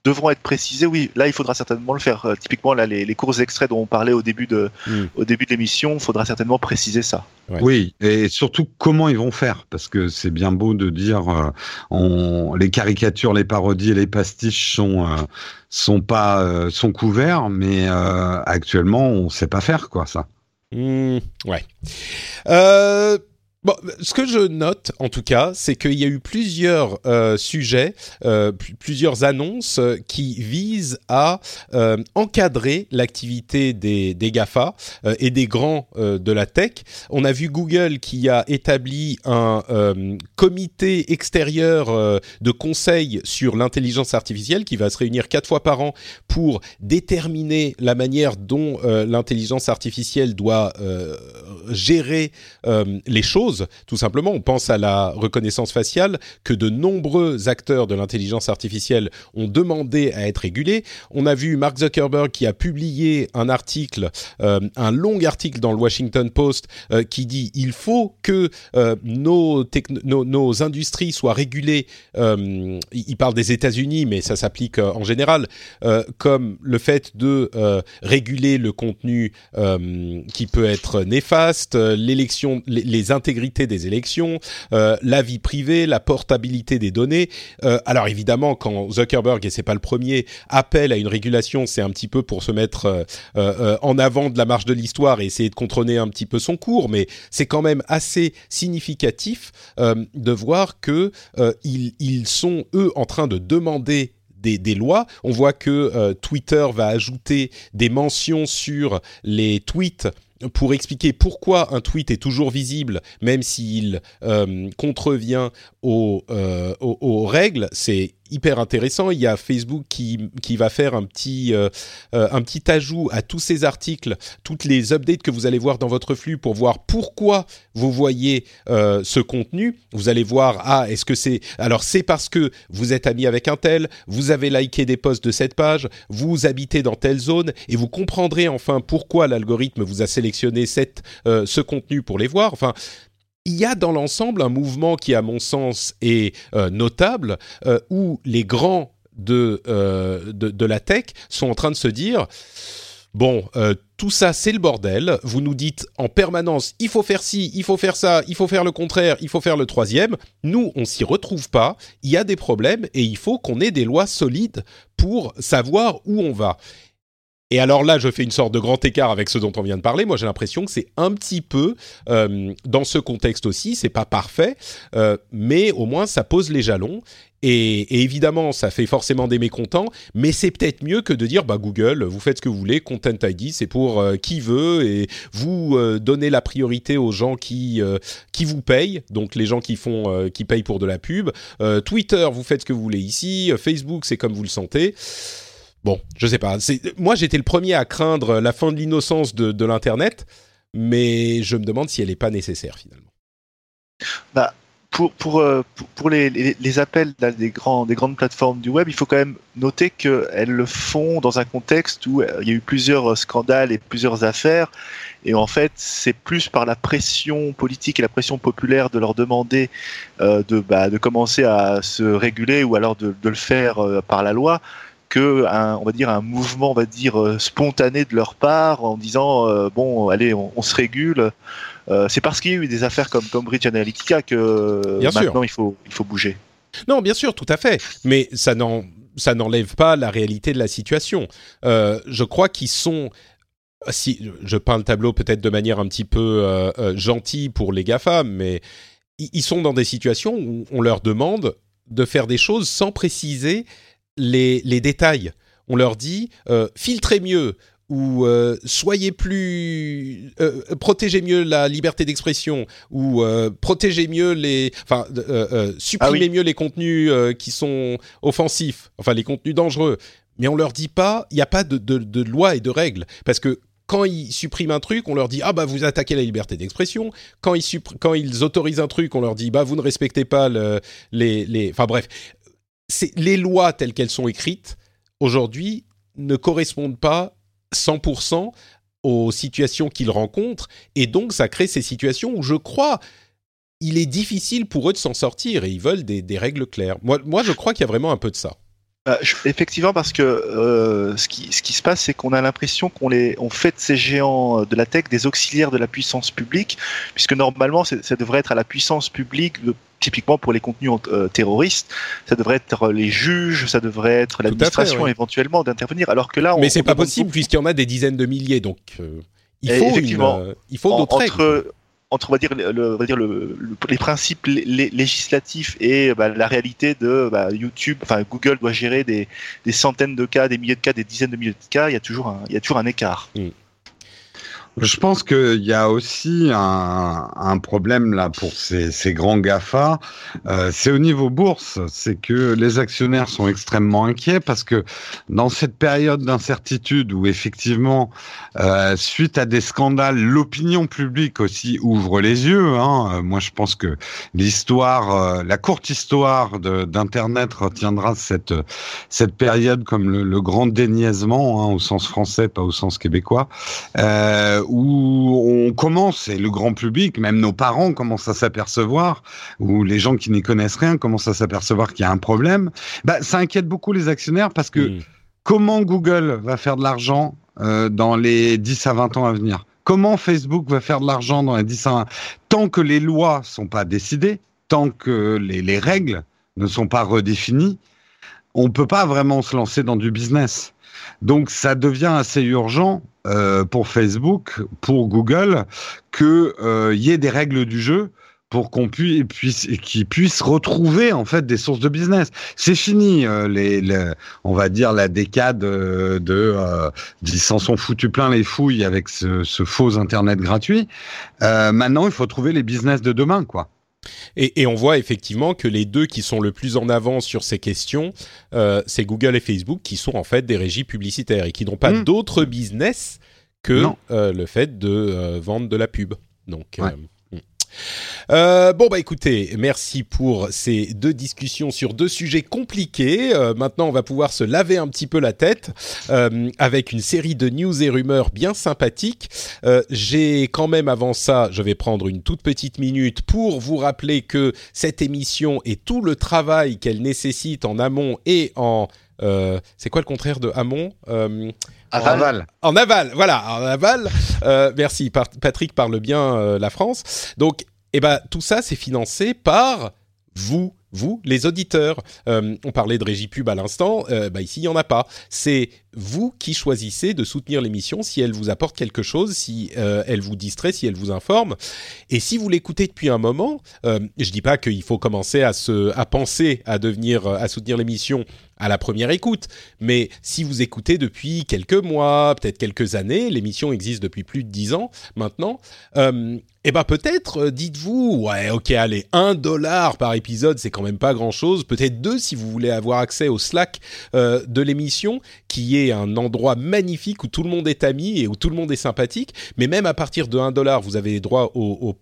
devront être précisés Oui, là, il faudra certainement le faire. Euh, typiquement, là, les, les courts extraits dont on parlait au début de, Mm. au début de l'émission, il faudra certainement préciser ça. Ouais. Oui, et surtout comment ils vont faire, parce que c'est bien beau de dire euh, on, les caricatures, les parodies et les pastiches sont euh, sont pas euh, sont couverts, mais euh, actuellement on sait pas faire quoi ça. Hmm, ouais. Euh, bon, ce que je note, en tout cas, c'est qu'il y a eu plusieurs euh, sujets, euh, pl- plusieurs annonces euh, qui visent à euh, encadrer l'activité des, des GAFA euh, et des grands euh, de la tech. On a vu Google qui a établi un comité extérieur de conseil sur l'intelligence artificielle qui va se réunir quatre fois par an pour déterminer la manière dont l'intelligence artificielle doit gérer les choses. Tout simplement, on pense à la reconnaissance faciale que de nombreux acteurs de l'intelligence artificielle ont demandé à être régulés. On a vu Mark Zuckerberg qui a publié un article, euh, un long article dans le Washington Post euh, qui dit il faut que euh, nos, industries soient régulées. il parle des États-Unis, mais ça s'applique en général, comme le fait de réguler le contenu qui peut être néfaste, l'élection, les, les des élections, euh, la vie privée, la portabilité des données. Euh, alors évidemment, quand Zuckerberg et c'est pas le premier appelle à une régulation, c'est un petit peu pour se mettre euh, en avant de la marche de l'histoire et essayer de contrôler un petit peu son cours, mais c'est quand même assez significatif de voir que ils, sont eux en train de demander des, lois. On voit que Twitter va ajouter des mentions sur les tweets pour expliquer pourquoi un tweet est toujours visible, même s'il euh, contrevient euh, aux règles. C'est hyper intéressant. Il y a Facebook qui, qui va faire un petit, euh, euh, un petit ajout à tous ces articles, toutes les updates que vous allez voir dans votre flux pour voir pourquoi vous voyez euh, ce contenu. Vous allez voir, ah, est-ce que c'est... Alors c'est parce que vous êtes ami avec un tel, vous avez liké des posts de cette page, vous habitez dans telle zone, et vous comprendrez enfin pourquoi l'algorithme vous a sélectionné cette, ce contenu pour les voir. Enfin, il y a dans l'ensemble un mouvement qui, à mon sens, est euh, notable, euh, où les grands de, euh, de, la tech sont en train de se dire, bon, tout ça, c'est le bordel. Vous nous dites en permanence, il faut faire ci, il faut faire ça, il faut faire le contraire, il faut faire le troisième. Nous, on s'y retrouve pas. Il y a des problèmes et il faut qu'on ait des lois solides pour savoir où on va. Et alors là, je fais une sorte de grand écart avec ce dont on vient de parler. Moi, j'ai l'impression que c'est un petit peu euh, dans ce contexte aussi. C'est pas parfait, euh, mais au moins ça pose les jalons. Et, et évidemment, ça fait forcément des mécontents, mais c'est peut-être mieux que de dire bah Google, vous faites ce que vous voulez, Content ID, c'est pour euh, qui veut, et vous euh, donnez la priorité aux gens qui euh, qui vous payent, donc les gens qui font euh, qui payent pour de la pub. Euh, Twitter, vous faites ce que vous voulez ici. Facebook, c'est comme vous le sentez. Bon, je sais pas. Moi, j'étais le premier à craindre la fin de l'innocence de, l'Internet, mais je me demande si elle n'est pas nécessaire finalement. Bah, euh, pour, les, appels des, grandes plateformes du web, il faut quand même noter qu'elles le font dans un contexte où euh, il y a eu plusieurs scandales et plusieurs affaires. Et en fait, c'est plus par la pression politique et la pression populaire de leur demander euh, de, bah, de commencer à se réguler ou alors de, le faire euh, par la loi que un, on va dire un mouvement on va dire euh, spontané de leur part en disant euh, bon allez on, on se régule euh, c'est parce qu'il y a eu des affaires comme Cambridge Analytica que sûr. maintenant il faut il faut bouger. Non, bien sûr, tout à fait. Mais ça n'en ça n'enlève pas la réalité de la situation. Euh, je crois qu'ils sont si je peins le tableau peut-être de manière un petit peu gentille pour les GAFA, mais ils sont dans des situations où on leur demande de faire des choses sans préciser les, les détails. On leur dit euh, filtrez mieux ou euh, soyez plus euh, protégez mieux la liberté d'expression ou protégez mieux les enfin supprimez Ah oui. mieux les contenus qui sont offensifs enfin les contenus dangereux mais on leur dit pas il n'y a pas de, de, de loi et de règles parce que quand ils suppriment un truc, on leur dit ah bah vous attaquez la liberté d'expression. Quand ils quand ils autorisent un truc, on leur dit bah vous ne respectez pas le, les les. Enfin bref, les lois telles qu'elles sont écrites aujourd'hui ne correspondent pas 100% aux situations qu'ils rencontrent et donc ça crée ces situations où je crois il est difficile pour eux de s'en sortir et ils veulent des, règles claires. Moi, je crois qu'il y a vraiment un peu de ça. Bah, je- effectivement, parce que euh, ce, qui, ce qui se passe, c'est qu'on a l'impression qu'on les, on fait de ces géants de la tech des auxiliaires de la puissance publique, puisque normalement, ça devrait être à la puissance publique, de- typiquement pour les contenus euh, terroristes, ça devrait être les juges, ça devrait être l'administration éventuellement d'intervenir, alors que là, on, Mais c'est pas possible puisqu'il y en a des dizaines de milliers, donc euh, il faut effectivement, une, euh, il faut d'autres entre, entre on va dire, le, dire le, le- les principes lé- lé- législatifs et bah, la réalité de bah, YouTube, enfin Google doit gérer des, des centaines de cas, des milliers de cas, des dizaines de milliers de cas, il y a toujours un, il y a toujours un écart. Je pense qu'il y a aussi un, problème là pour ces, grands GAFA. Euh, c'est au niveau bourse, c'est que les actionnaires sont extrêmement inquiets parce que dans cette période d'incertitude où effectivement, euh, suite à des scandales, l'opinion publique aussi ouvre les yeux. Hein. Euh, Moi, je pense que l'histoire, la courte histoire d'Internet retiendra cette cette période comme le, le grand déniaisement hein, au sens français, pas au sens québécois. Euh, où on commence, et le grand public, même nos parents commencent à s'apercevoir, ou les gens qui n'y connaissent rien commencent à s'apercevoir qu'il y a un problème, bah, ça inquiète beaucoup les actionnaires parce que Mm. comment Google va faire de l'argent euh, dans les 10 à 20 ans à venir? Comment Facebook va faire de l'argent dans les 10 à 20 Tant que les lois sont pas décidées, tant que les, les règles ne sont pas redéfinies, on peut pas vraiment se lancer dans du business. Donc ça devient assez urgent euh, pour Facebook, pour Google, que euh, y ait des règles du jeu pour qu'on puisse, qu'ils puissent retrouver en fait des sources de business. C'est fini euh, les, les- on va dire la décade euh, de euh, ils s'en sont foutus plein les fouilles avec ce, ce faux internet gratuit. Maintenant, il faut trouver les business de demain quoi. Et, et on voit effectivement que les deux qui sont le plus en avance sur ces questions, euh, c'est Google et Facebook qui sont en fait des régies publicitaires et qui n'ont pas Mm. d'autre business que euh, le fait de euh, vendre de la pub. Donc, Ouais. Euh, bon bah écoutez, merci pour ces deux discussions sur deux sujets compliqués. Euh, maintenant, on va pouvoir se laver un petit peu la tête euh, avec une série de news et rumeurs bien sympathiques. J'ai quand même avant ça, je vais prendre une toute petite minute pour vous rappeler que cette émission et tout le travail qu'elle nécessite en amont et en c'est quoi le contraire de amont Euh, Aval. en aval, voilà, en aval. Euh, merci, Par- Patrick parle bien euh, la France. Donc, eh ben, tout ça, c'est financé par vous, vous, les auditeurs. Euh, on parlait de régie pub à l'instant. Euh, bah ici, il y en a pas. C'est vous qui choisissez de soutenir l'émission si elle vous apporte quelque chose, si euh, elle vous distrait, si elle vous informe. Et si vous l'écoutez depuis un moment, euh, je dis pas qu'il faut commencer à se, à penser à devenir, à soutenir l'émission à la première écoute. Mais si vous écoutez depuis quelques mois, peut-être quelques années, l'émission existe depuis plus de dix ans maintenant, euh, eh ben peut-être euh, dites-vous, ouais, ok, allez, un dollar par épisode, c'est quand même pas grand-chose. Peut-être deux si vous voulez avoir accès au Slack euh, de l'émission, qui est un endroit magnifique où tout le monde est ami et où tout le monde est sympathique. Mais même à partir de un dollar, vous avez droit au,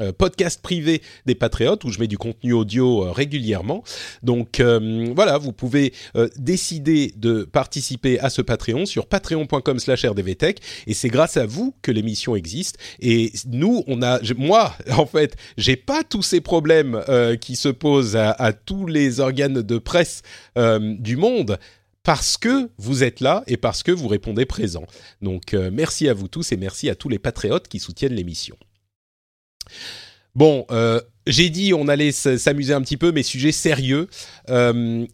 euh, podcast privé des Patriotes où je mets du contenu audio euh, régulièrement. Donc euh, voilà, vous pouvez décider de participer à ce Patreon sur patreon.com slash rdvtech et c'est grâce à vous que l'émission existe et nous on a moi [LAUGHS] en fait j'ai pas tous ces problèmes qui se posent à, tous les organes de presse du monde parce que vous êtes là et parce que vous répondez présent. Donc euh, merci à vous tous et merci à tous les patriotes qui soutiennent l'émission. Bon, euh, j'ai dit on allait s'amuser un petit peu, mais sujet sérieux. Euh,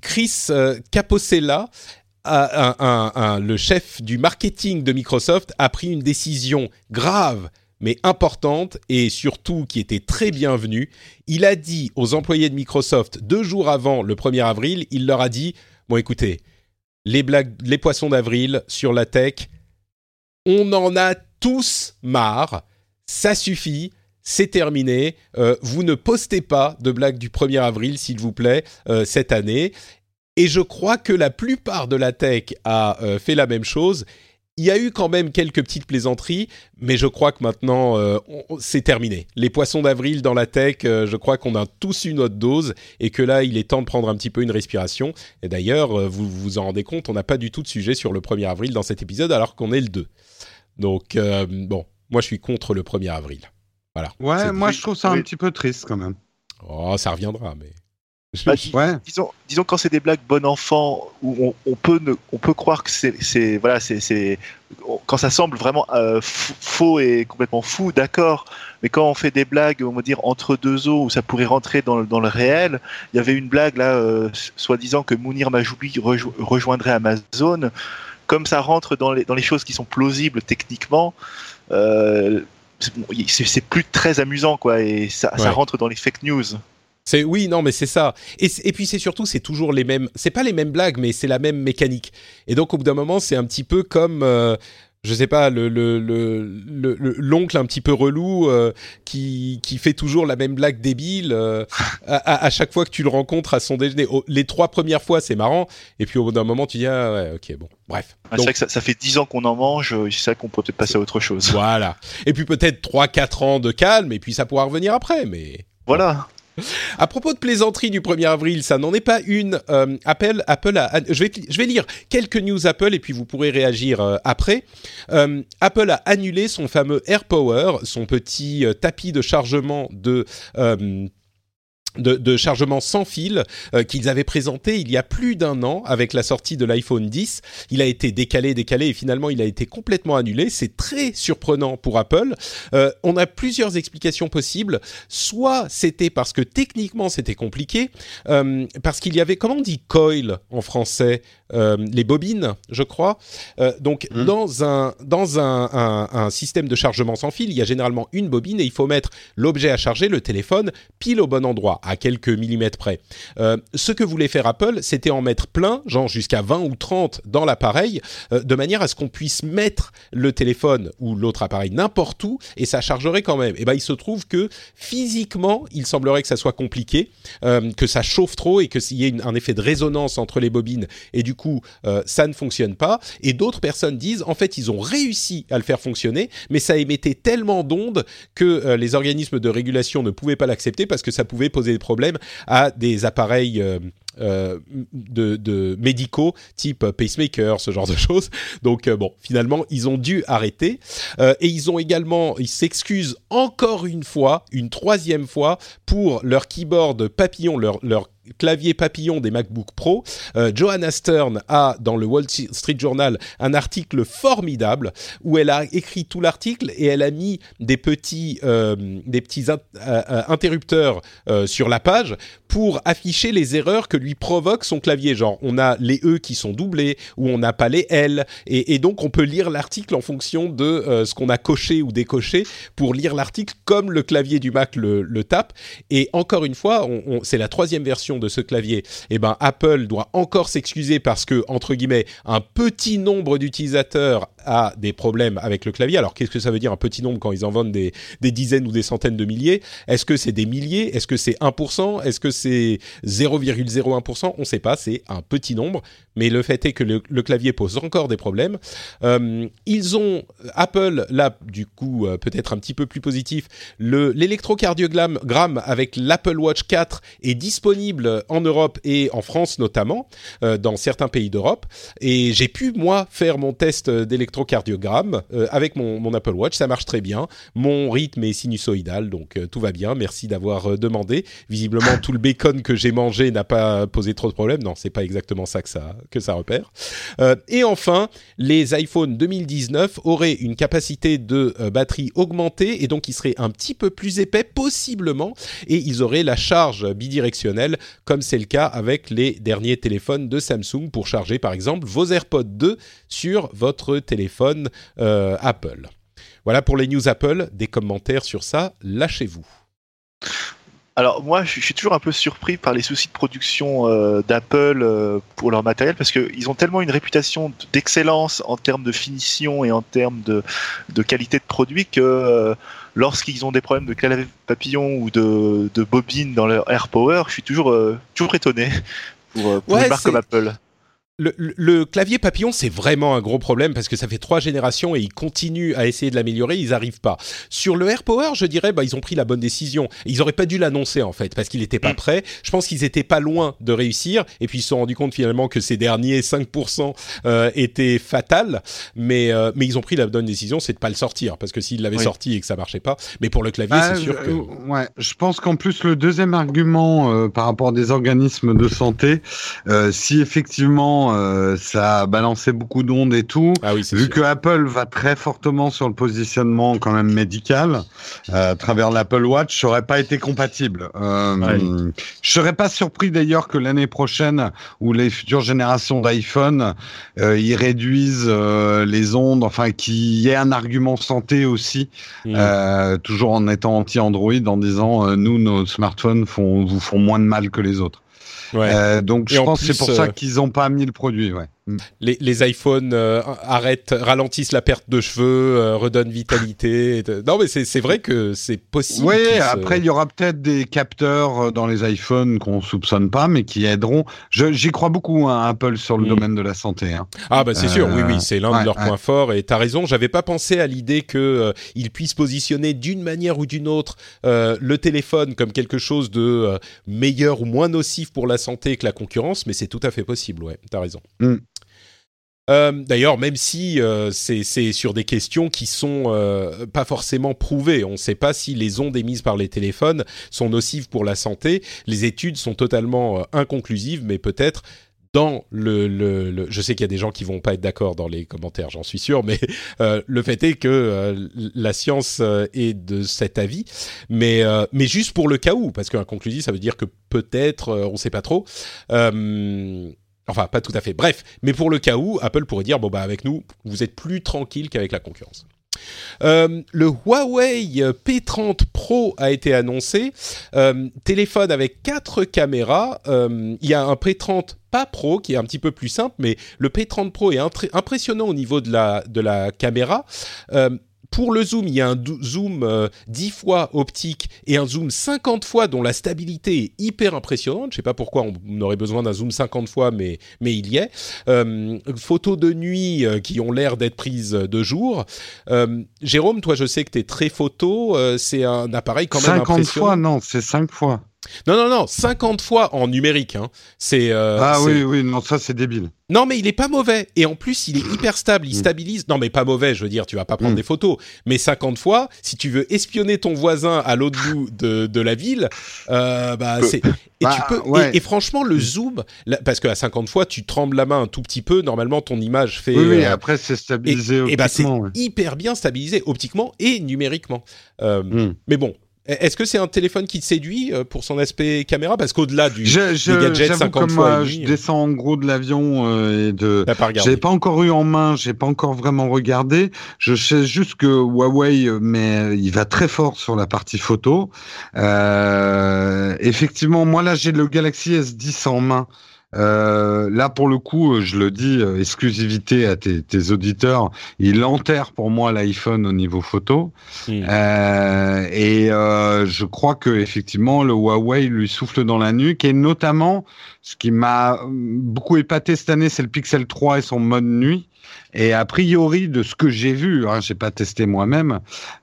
Chris Caposella, a- un- un- un- le chef du marketing de Microsoft, a pris une décision grave mais importante et surtout qui était très bienvenue. Il a dit aux employés de Microsoft deux jours avant le 1er avril, il leur a dit, bon écoutez, les blagues, les poissons d'avril sur la tech, on en a tous marre. Ça suffit. C'est terminé. Euh, vous ne postez pas de blagues du 1er avril, s'il vous plaît, euh, cette année. Et je crois que la plupart de la tech a euh, fait la même chose. Il y a eu quand même quelques petites plaisanteries, mais je crois que maintenant euh, on- c'est terminé. Les poissons d'avril dans la tech, euh, je crois qu'on a tous eu notre dose et que là il est temps de prendre un petit peu une respiration. Et d'ailleurs, euh, vous vous en rendez compte, on n'a pas du tout de sujet sur le 1er avril dans cet épisode alors qu'on est le 2. Donc euh, bon, moi je suis contre le 1er avril. Voilà. Ouais, moi je trouve ça oui. un petit peu triste quand même. Oh, ça reviendra, mais. Bah, Ouais. disons, disons quand c'est des blagues bon enfant où on, on peut ne- on peut croire que c'est voilà c'est quand ça semble vraiment euh, faux et complètement fou d'accord. Mais quand on fait des blagues on va dire entre deux eaux où ça pourrait rentrer dans, le- dans le réel il y avait une blague là euh, soi-disant que Mounir Majoubi rejo- rejoindrait Amazon. Comme ça rentre dans les dans les choses qui sont plausibles techniquement euh, c'est plus très amusant quoi et ça, rentre dans les fake news C'est oui, non, mais c'est ça. Et, puis c'est surtout, c'est toujours les mêmes. C'est pas les mêmes blagues, mais c'est la même mécanique. Et donc au bout d'un moment, c'est un petit peu comme, euh, je sais pas, le le- le- le- le- l'oncle un petit peu relou euh, qui qui fait toujours la même blague débile euh, à, chaque fois que tu le rencontres à son déjeuner. Oh, les trois premières fois, c'est marrant, et puis au bout d'un moment, tu dis ah ouais, ok, bon, bref. Ah, c'est vrai que ça, ça fait 10 ans qu'on en mange, euh, c'est vrai qu'on peut peut-être passer à autre chose. voilà. Et puis peut-être trois, quatre ans de calme, et puis ça pourra revenir après, mais. Voilà. À propos de plaisanterie du 1er avril, ça n'en est pas une. Euh, Apple, Apple a, je, vais, lire quelques news Apple et puis vous pourrez réagir euh, après. Euh, Apple a annulé son fameux AirPower, son petit tapis de chargement de... de, de chargement sans fil euh, qu'ils avaient présenté il y a plus d'un an avec la sortie de l'iPhone 10. Il a été décalé, décalé et finalement il a été complètement annulé. C'est très surprenant pour Apple. Euh, on a plusieurs explications possibles. Soit c'était parce que techniquement c'était compliqué, euh, parce qu'il y avait, comment on dit coil en français Les bobines, je crois. Donc Mhm. dans, un, dans un, un- un système de chargement sans fil, il y a généralement une bobine et il faut mettre l'objet à charger, le téléphone, pile au bon endroit, à quelques millimètres près. Euh, ce que voulait faire Apple, c'était en mettre plein, genre jusqu'à 20 ou 30 dans l'appareil, euh, de manière à ce qu'on puisse mettre le téléphone ou l'autre appareil n'importe où et ça chargerait quand même. Et ben il se trouve que physiquement, il semblerait que ça soit compliqué, euh, que ça chauffe trop et que s'il y ait un effet de résonance entre les bobines et du coup ça ne fonctionne pas. Et d'autres personnes disent en fait ils ont réussi à le faire fonctionner, mais ça émettait tellement d'ondes que les organismes de régulation ne pouvaient pas l'accepter parce que ça pouvait poser problèmes à des appareils euh, de, médicaux type pacemaker, ce genre de choses. Donc euh, bon, finalement, ils ont dû arrêter Euh, et ils ont également, ils s'excusent encore une fois, une troisième fois pour leur keyboard papillon, leur clavier papillon des MacBook Pro. Johanna Stern a dans le Wall Street Journal un article formidable où elle a écrit tout l'article et elle a mis des petits des petits in- interrupteurs sur la page pour afficher les erreurs que provoque son clavier. Genre, on a les E qui sont doublés ou on n'a pas les L. Et, donc, on peut lire l'article en fonction de euh, ce qu'on a coché ou décoché pour lire l'article comme le clavier du Mac le, tape. Et encore une fois, c'est la troisième version de ce clavier. Et ben, Apple doit encore s'excuser parce que, entre guillemets, un petit nombre d'utilisateurs a des problèmes avec le clavier. Alors, qu'est-ce que ça veut dire un petit nombre quand ils en vendent des, des dizaines ou des centaines de milliers? Est-ce que c'est des milliers? Est-ce que c'est 1% Est-ce que c'est 0,01% On ne sait pas, c'est un petit nombre. Mais le fait est que le, le clavier pose encore des problèmes. Euh, ils ont, Apple, là, du coup, euh, peut-être un petit peu plus positif, le- l'électrocardiogramme gramme avec l'Apple Watch 4 est disponible en Europe et en France notamment, euh, dans certains pays d'Europe. Et j'ai pu, moi, faire mon test d'électrocardiogramme euh, avec mon, Apple Watch. Ça marche très bien. Mon rythme est sinusoïdal, donc euh, tout va bien. Merci d'avoir euh, demandé. Visiblement, tout le bacon que j'ai mangé n'a pas posé trop de problèmes. Non, c'est pas exactement ça que ça, que ça repère. Et enfin, les iPhone 2019 auraient une capacité de batterie augmentée et donc ils seraient un petit peu plus épais possiblement et ils auraient la charge bidirectionnelle comme c'est le cas avec les derniers téléphones de Samsung pour charger par exemple vos AirPods 2 sur votre téléphone euh, Apple. Voilà pour les news Apple, des commentaires sur ça, lâchez-vous. Alors moi, je suis toujours un peu surpris par les soucis de production euh, d'Apple euh, pour leur matériel parce qu'ils ont tellement une réputation d'excellence en termes de finition et en termes de, de qualité de produit que euh, lorsqu'ils ont des problèmes de clavier papillon ou de, de bobine dans leur AirPower, je suis toujours euh, toujours étonné pour, pour Ouais, une marque comme Apple. Le, le- le clavier papillon, c'est vraiment un gros problème parce que ça fait trois générations et ils continuent à essayer de l'améliorer, ils arrivent pas. Sur le AirPower, je dirais, bah, ils ont pris la bonne décision. Ils auraient pas dû l'annoncer en fait parce qu'il n'était pas Mm. prêt. Je pense qu'ils étaient pas loin de réussir et puis ils se sont rendus compte finalement que ces derniers 5% euh, étaient fatals. Mais euh, mais ils ont pris la bonne décision, c'est de pas le sortir parce que s'ils l'avaient Oui. sorti et que ça marchait pas, mais pour le clavier, Ah, c'est sûr je- que euh, ouais, je pense qu'en plus le deuxième argument euh, par rapport à des organismes de santé, euh, si effectivement euh, ça a balancé beaucoup d'ondes et tout, ah oui, vu sûr. que Apple va très fortement sur le positionnement quand même médical euh, à travers l'Apple Watch, ça aurait pas été compatible. Euh, Ouais. Je serais pas surpris d'ailleurs que l'année prochaine ou les futures générations d'iPhone, ils réduisent euh, les ondes, enfin qu'il y ait un argument santé aussi Mm. euh, toujours en étant anti-Android, en disant nous nos smartphones font vous font moins de mal que les autres. Ouais. Euh, donc Et je en pense que c'est pour ça euh, qu'ils ont pas mis le produit. Ouais. Les, les iPhones euh, arrêtent, ralentissent la perte de cheveux, euh, redonnent vitalité. de- Non, mais c'est vrai que c'est possible. Oui, qu'ils se- après il y aura peut-être des capteurs euh, dans les iPhones qu'on soupçonne pas, mais qui aideront. J'y crois beaucoup hein, Apple sur le Mm. domaine de la santé. Hein. Ah bah c'est sûr, oui oui, c'est l'un ouais, de leurs ouais. points forts et t'as raison. J'avais pas pensé à l'idée que euh, ils puissent positionner d'une manière ou d'une autre le téléphone comme quelque chose de meilleur ou moins nocif pour la santé que la concurrence, mais c'est tout à fait possible. Ouais, t'as raison. Mm. Euh, D'ailleurs, même si euh, c'est sur des questions qui sont euh, pas forcément prouvées, on ne sait pas si les ondes émises par les téléphones sont nocives pour la santé. Les études sont totalement euh, inconclusives, mais peut-être dans le, le, le- je sais qu'il y a des gens qui vont pas être d'accord dans les commentaires, j'en suis sûr, mais euh, le fait est que euh, la science euh, est de cet avis, mais mais juste pour le cas où, parce qu'inconclusif, ça veut dire que peut-être, on sait pas trop. Enfin, pas tout à fait. Bref, mais pour le cas où, Apple pourrait dire bon bah avec nous, vous êtes plus tranquille qu'avec la concurrence. Euh, le Huawei P30 Pro a été annoncé. Euh, téléphone avec quatre caméras. Euh, il y a un P30 pas Pro qui est un petit peu plus simple, mais le P30 Pro est impressionnant au niveau de la, de la caméra. Pour le zoom, il y a un zoom euh, 10 fois optique et un zoom 50 fois dont la stabilité est hyper impressionnante. Je sais pas pourquoi on, aurait besoin d'un zoom 50 fois, mais, mais il y est. Euh, photos de nuit euh, qui ont l'air d'être prises de jour. Euh, Jérôme, toi, je sais que tu es très photo. c'est un appareil quand même 50 impressionnant. fois, non, c'est 5 fois. Non, non, non, 50 fois en numérique. Hein. C'est. euh, ah oui, oui, non, ça c'est débile. non, mais il est pas mauvais. Et en plus, il est [CLEARS THROAT] hyper stable. Il Mm. stabilise. Non, mais pas mauvais, je veux dire, tu vas pas prendre Mm. des photos. Mais 50 fois, si tu veux espionner ton voisin à l'autre bout de, de la ville, euh, bah, c'est. Et Bah, tu peux. et- ouais. Et, franchement, le zoom, là, parce qu'à 50 fois, tu trembles la main un tout petit peu. Normalement, ton image fait. Oui, oui, euh, après c'est et, stabilisé et bah, c'est optiquement. ouais. hyper bien stabilisé optiquement et numériquement. Mm. Mais bon. Est-ce que c'est un téléphone qui te séduit euh, pour son aspect caméra? Parce qu'au-delà du, Je, je, des gadgets j'avoue 50 comme fois euh, je demi, descends en gros de l'avion euh, et de. J'ai pas encore eu en main, j'ai pas encore vraiment regardé. Je sais juste que Huawei, euh, mais euh, il va très fort sur la partie photo. Euh, effectivement, moi là j'ai le Galaxy S10 en main. Euh, là pour le coup, euh, je le dis, euh, exclusivité à tes, tes auditeurs, il enterre pour moi l'iPhone au niveau photo. Euh, et euh, je crois que effectivement le Huawei lui souffle dans la nuque et notamment ce qui m'a beaucoup épaté cette année, c'est le Pixel 3 et son mode nuit. Et a priori, de ce que j'ai vu, hein, j'ai pas testé moi-même,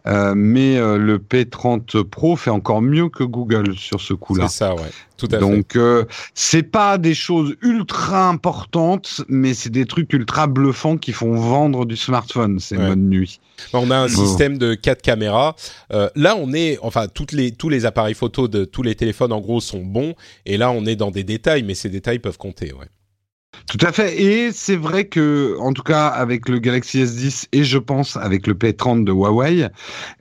euh, mais euh, le P30 Pro fait encore mieux que Google sur ce coup-là. C'est ça, ouais. Tout à fait. Donc euh, c'est pas des choses ultra importantes, mais c'est des trucs ultra bluffants qui font vendre du smartphone, ces Ouais. modes nuit. On a un Bon. système de quatre caméras. Euh, là, on est, enfin, toutes les, tous les appareils photo de tous les téléphones, en gros, sont bons. Et là, on est dans des détails, mais ces détails peuvent compter, ouais. Tout à fait. Et c'est vrai que, en tout cas, avec le Galaxy S10 et je pense avec le P30 de Huawei,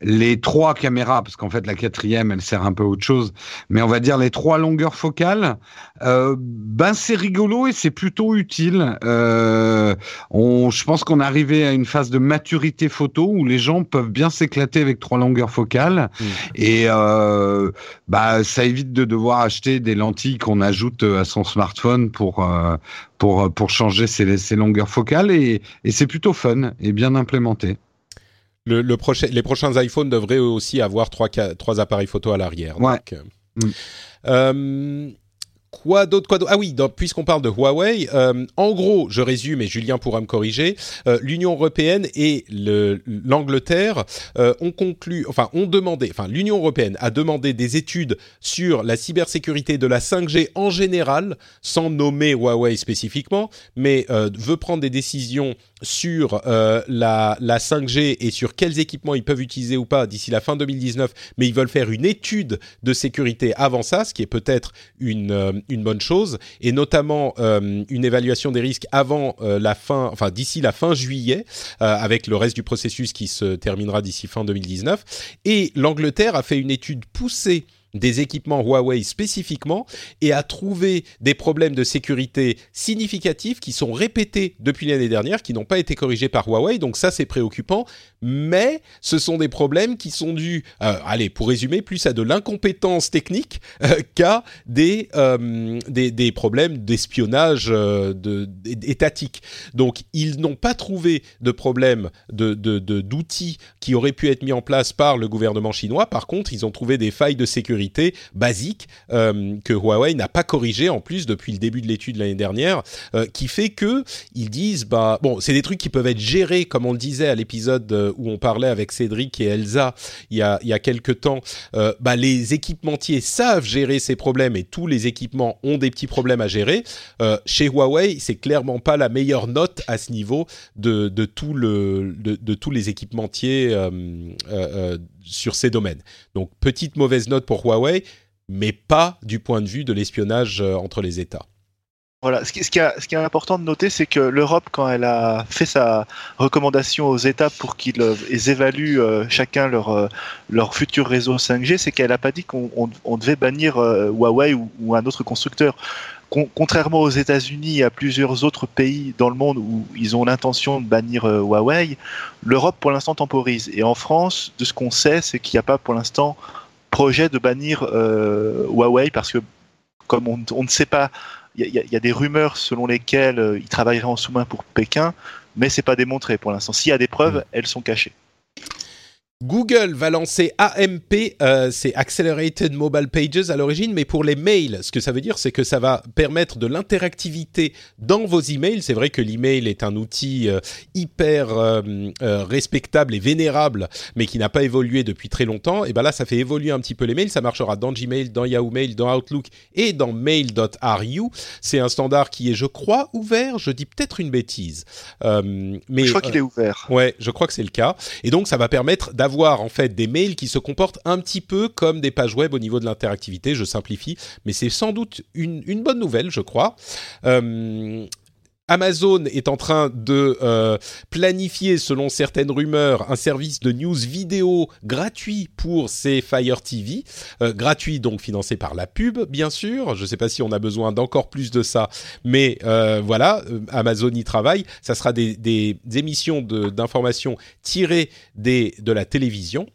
les trois caméras, parce qu'en fait la quatrième, elle sert un peu à autre chose, mais on va dire les trois longueurs focales, euh, ben c'est rigolo et c'est plutôt utile. Euh, on, je pense qu'on est arrivé à une phase de maturité photo où les gens peuvent bien s'éclater avec trois longueurs focales mmh. et euh, bah ça évite de devoir acheter des lentilles qu'on ajoute à son smartphone pour pour, pour changer ses, longueurs focales et, et c'est plutôt fun et bien implémenté. Le, le prochain, les prochains iPhones devraient aussi avoir trois, trois appareils photo à l'arrière. Ouais. Donc, mm. Euh, Quoi d'autre Quoi Ah oui, puisqu'on parle de Huawei, euh, en gros, je résume et Julien pourra me corriger. Euh, L'Union européenne et l'Angleterre euh, ont conclu, enfin, ont demandé, enfin, l'Union européenne a demandé des études sur la cybersécurité de la 5G en général, sans nommer Huawei spécifiquement, mais veut prendre des décisions sur la, la 5G et sur quels équipements ils peuvent utiliser ou pas d'ici la fin 2019. Mais ils veulent faire une étude de sécurité avant ça, ce qui est peut-être une une bonne chose, et notamment euh, une évaluation des risques avant euh, la fin, enfin d'ici la fin juillet, euh, avec le reste du processus qui se terminera d'ici fin 2019. Et l'Angleterre a fait une étude poussée des équipements Huawei spécifiquement et a trouvé des problèmes de sécurité significatifs qui sont répétés depuis l'année dernière, qui n'ont pas été corrigés par Huawei. Donc ça, c'est préoccupant. Mais ce sont des problèmes qui sont dus, euh, allez, pour résumer, plus à de l'incompétence technique euh, qu'à des, euh, des, des, problèmes d'espionnage de, étatique. Donc ils n'ont pas trouvé de problème de, d'outils qui auraient pu être mis en place par le gouvernement chinois. Par contre, ils ont trouvé des failles de sécurité basique euh, que Huawei n'a pas corrigé en plus depuis le début de l'étude l'année dernière, euh, qui fait que ils disent bah bon c'est des trucs qui peuvent être gérés comme on le disait à l'épisode euh, où on parlait avec Cédric et Elsa il y a il y a quelques temps, bah les équipementiers savent gérer ces problèmes et tous les équipements ont des petits problèmes à gérer. chez Huawei c'est clairement pas la meilleure note à ce niveau de, de tout le de tous les équipementiers sur ces domaines. Donc petite mauvaise note pour Huawei, mais pas du point de vue de l'espionnage euh, entre les États. Voilà, ce qui, est important de noter, c'est que l'Europe, quand elle a fait sa recommandation aux États pour qu'ils euh, évaluent euh, chacun leur, leur futur réseau 5G, c'est qu'elle n'a pas dit qu'on devait bannir Huawei ou, un autre constructeur contrairement aux États-Unis et à plusieurs autres pays dans le monde où ils ont l'intention de bannir Huawei, l'Europe pour l'instant temporise. Et en France, de ce qu'on sait, c'est qu'il n'y a pas pour l'instant projet de bannir euh, Huawei parce que comme on, ne sait pas, il y, a des rumeurs selon lesquelles euh, ils travailleraient en sous-main pour Pékin, mais c'est pas démontré pour l'instant. S'il y a des preuves, mmh. elles sont cachées. Google va lancer AMP, euh, c'est Accelerated Mobile Pages à l'origine, mais pour les mails. Ce que ça veut dire, c'est que ça va permettre de l'interactivité dans vos emails. C'est vrai que l'email est un outil euh, hyper euh, respectable et vénérable, mais qui n'a pas évolué depuis très longtemps. Et ben là, ça fait évoluer un petit peu les mails. Ça marchera dans Gmail, dans Yahoo Mail, dans Outlook et dans Mail.ru. C'est un standard qui est, je crois, ouvert. Je dis peut-être une bêtise, mais je crois qu'il est ouvert. Ouais, je crois que c'est le cas. Et donc, ça va permettre d'avoir en fait des mails qui se comportent un petit peu comme des pages web au niveau de l'interactivité. Je simplifie, mais c'est sans doute une, bonne nouvelle, je crois. Euh, Amazon est en train de euh, planifier, selon certaines rumeurs, un service de news vidéo gratuit pour ses Fire TV, euh, gratuit donc financé par la pub, bien sûr. Je ne sais pas si on a besoin d'encore plus de ça, mais voilà, Amazon y travaille. Ça sera des, émissions d'informations tirées de la télévision.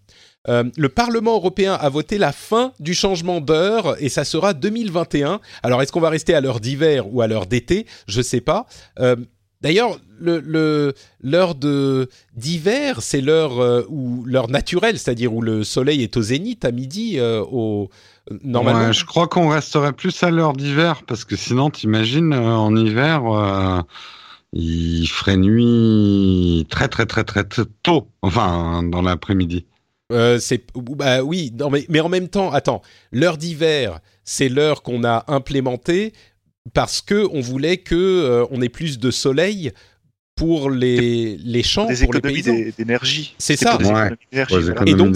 Euh, le Parlement européen a voté la fin du changement d'heure et ça sera 2021. Alors est-ce qu'on va rester à l'heure d'hiver ou à l'heure d'été? Je ne sais pas. Euh, d'ailleurs, le, l'heure d'hiver, c'est l'heure euh, naturelle, c'est-à-dire où le soleil est au zénith à midi. au normalement. je crois qu'on resterait plus à l'heure d'hiver parce que sinon, t'imagines en hiver il ferait nuit très très très très, tôt, enfin dans l'après-midi. Euh, c'est bah oui, mais, mais, en même temps, attends, l'heure d'hiver, c'est l'heure qu'on a implémentée parce que on voulait que euh, on ait plus de soleil pour les, les champs, des pour économies d'énergie. C'est ça. Et donc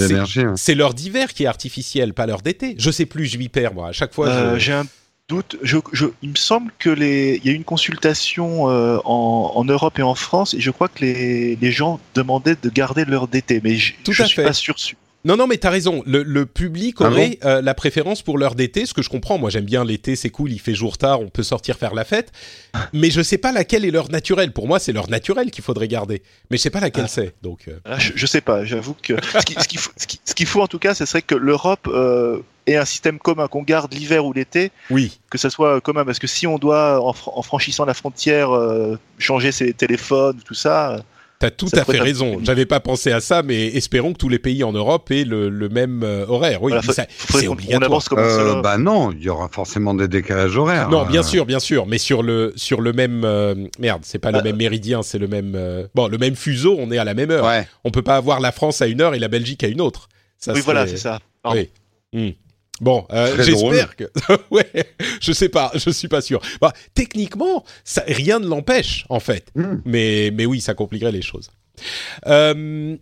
c'est l'heure d'hiver qui est artificielle, pas l'heure d'été. Je sais plus, je m'y perds moi. À chaque fois, euh, j'ai un doute. Je, je, il me semble que les, il y a eu une consultation euh, en, en Europe et en France, et je crois que les, les gens demandaient de garder leur DT, mais je, Tout je à suis fait. pas sûr. sûr. Non, non, mais t'as raison. Le, le public Ah aurait euh, la préférence pour l'heure d'été, ce que je comprends. Moi, j'aime bien l'été, c'est cool, il fait jour tard, on peut sortir faire la fête. [LAUGHS] Mais je sais pas laquelle est l'heure naturelle. Pour moi, c'est l'heure naturelle qu'il faudrait garder. Mais je sais pas laquelle Ah. c'est. Donc, euh, Là, je, je sais pas. J'avoue que ce qui- ce qu'il qui- faut en tout cas, ce serait que l'Europe euh, ait un système commun, qu'on garde l'hiver ou l'été, oui. que ça soit commun. Parce que si on doit, en, fr- en franchissant la frontière, changer ses téléphones, tout ça, T'as tout Ça à fait raison. J'avais pas pensé à ça, mais espérons que tous les pays en Europe aient le, le même euh, horaire. Oui, voilà, c'est qu'on- on obligatoire. avance comme Euh, bah non, il y aura forcément des décalages horaires. Non, bien Euh, sûr, bien sûr, mais sur le sur le même euh, merde, c'est pas le Bah, même méridien, c'est le même euh, bon, le même fuseau. On est à la même heure. Ouais. On peut pas avoir la France à une heure et la Belgique à une autre. Ça oui, voilà, c'est ça. Pardon. Oui. Bon, euh, j'espère que. [LAUGHS] ouais, je sais pas, je suis pas sûr. Bah, techniquement, ça, rien ne l'empêche en fait. Hmm. Mais mais oui, ça compliquerait les choses. Euh,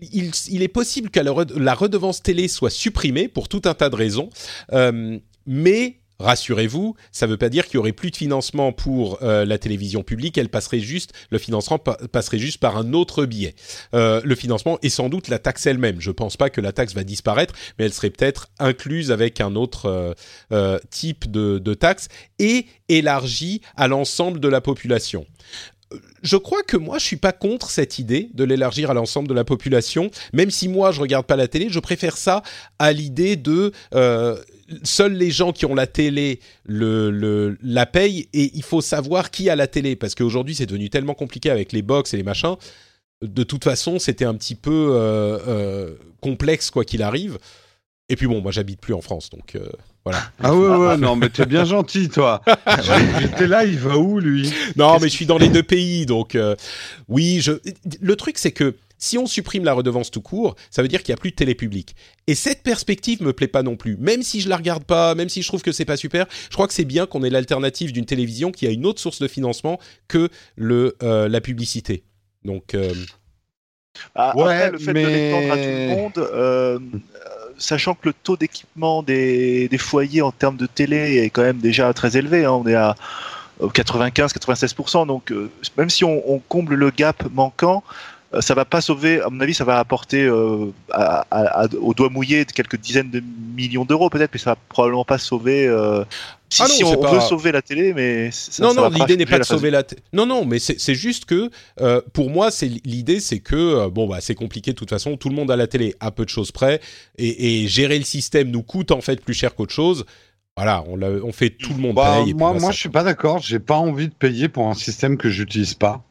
il, il est possible que la redevance télé soit supprimée pour tout un tas de raisons, Euh, mais rassurez-vous, ça ne veut pas dire qu'il y aurait plus de financement pour euh, la télévision publique. Elle passerait juste, le financement pa- passerait juste par un autre biais. Euh, le financement est sans doute la taxe elle-même. Je pense pas que la taxe va disparaître, mais elle serait peut-être incluse avec un autre euh, type de, taxe et élargie à l'ensemble de la population je crois que moi, je suis pas contre cette idée de l'élargir à l'ensemble de la population. Même si moi, je regarde pas la télé, je préfère ça à l'idée de seuls les gens qui ont la télé le, le, la payent et il faut savoir qui a la télé parce qu'aujourd'hui, c'est devenu tellement compliqué avec les box et les machins. De toute façon, c'était un petit peu euh, euh, complexe quoi qu'il arrive. Et puis bon, moi, j'habite plus en France, donc euh, voilà. Ah ouais, ouais, non, mais t'es bien gentil, toi. [LAUGHS] J'étais là, il va où, lui? Non, mais je suis dans les deux pays, donc oui. Je... Le truc, c'est que si on supprime la redevance tout court, ça veut dire qu'il n'y a plus de télé publique. Et cette perspective me plaît pas non plus. Même si je la regarde pas, même si je trouve que c'est pas super, je crois que c'est bien qu'on ait l'alternative d'une télévision qui a une autre source de financement que le euh, la publicité. Donc euh, Ah, Ouais, après, le fait mais- de l'étendre à tout le monde, euh, sachant que le taux d'équipement des, des foyers en termes de télé est quand même déjà très élevé, hein, on est à 95-96%, donc euh, même si on, on comble le gap manquant, euh, ça va pas sauver, à mon avis, ça va apporter euh, à- à- au doigt mouillé de quelques dizaines de millions d'euros peut-être, mais ça va probablement pas sauver. euh, si, Ah non, si on pas- veut sauver la télé, mais ça, non, ça non, l'idée n'est pas de sauver la. t- Non, non, mais c'est juste que euh, pour moi, c'est l'idée, c'est que euh, bon, bah, c'est compliqué de toute façon. Tout le monde a la télé, à peu de choses près, et, et gérer le système nous coûte en fait plus cher qu'autre chose. Voilà, on, fait tout le monde Bah, paye. moi, moi, ça- je suis pas d'accord. J'ai pas envie de payer pour un système que j'utilise pas.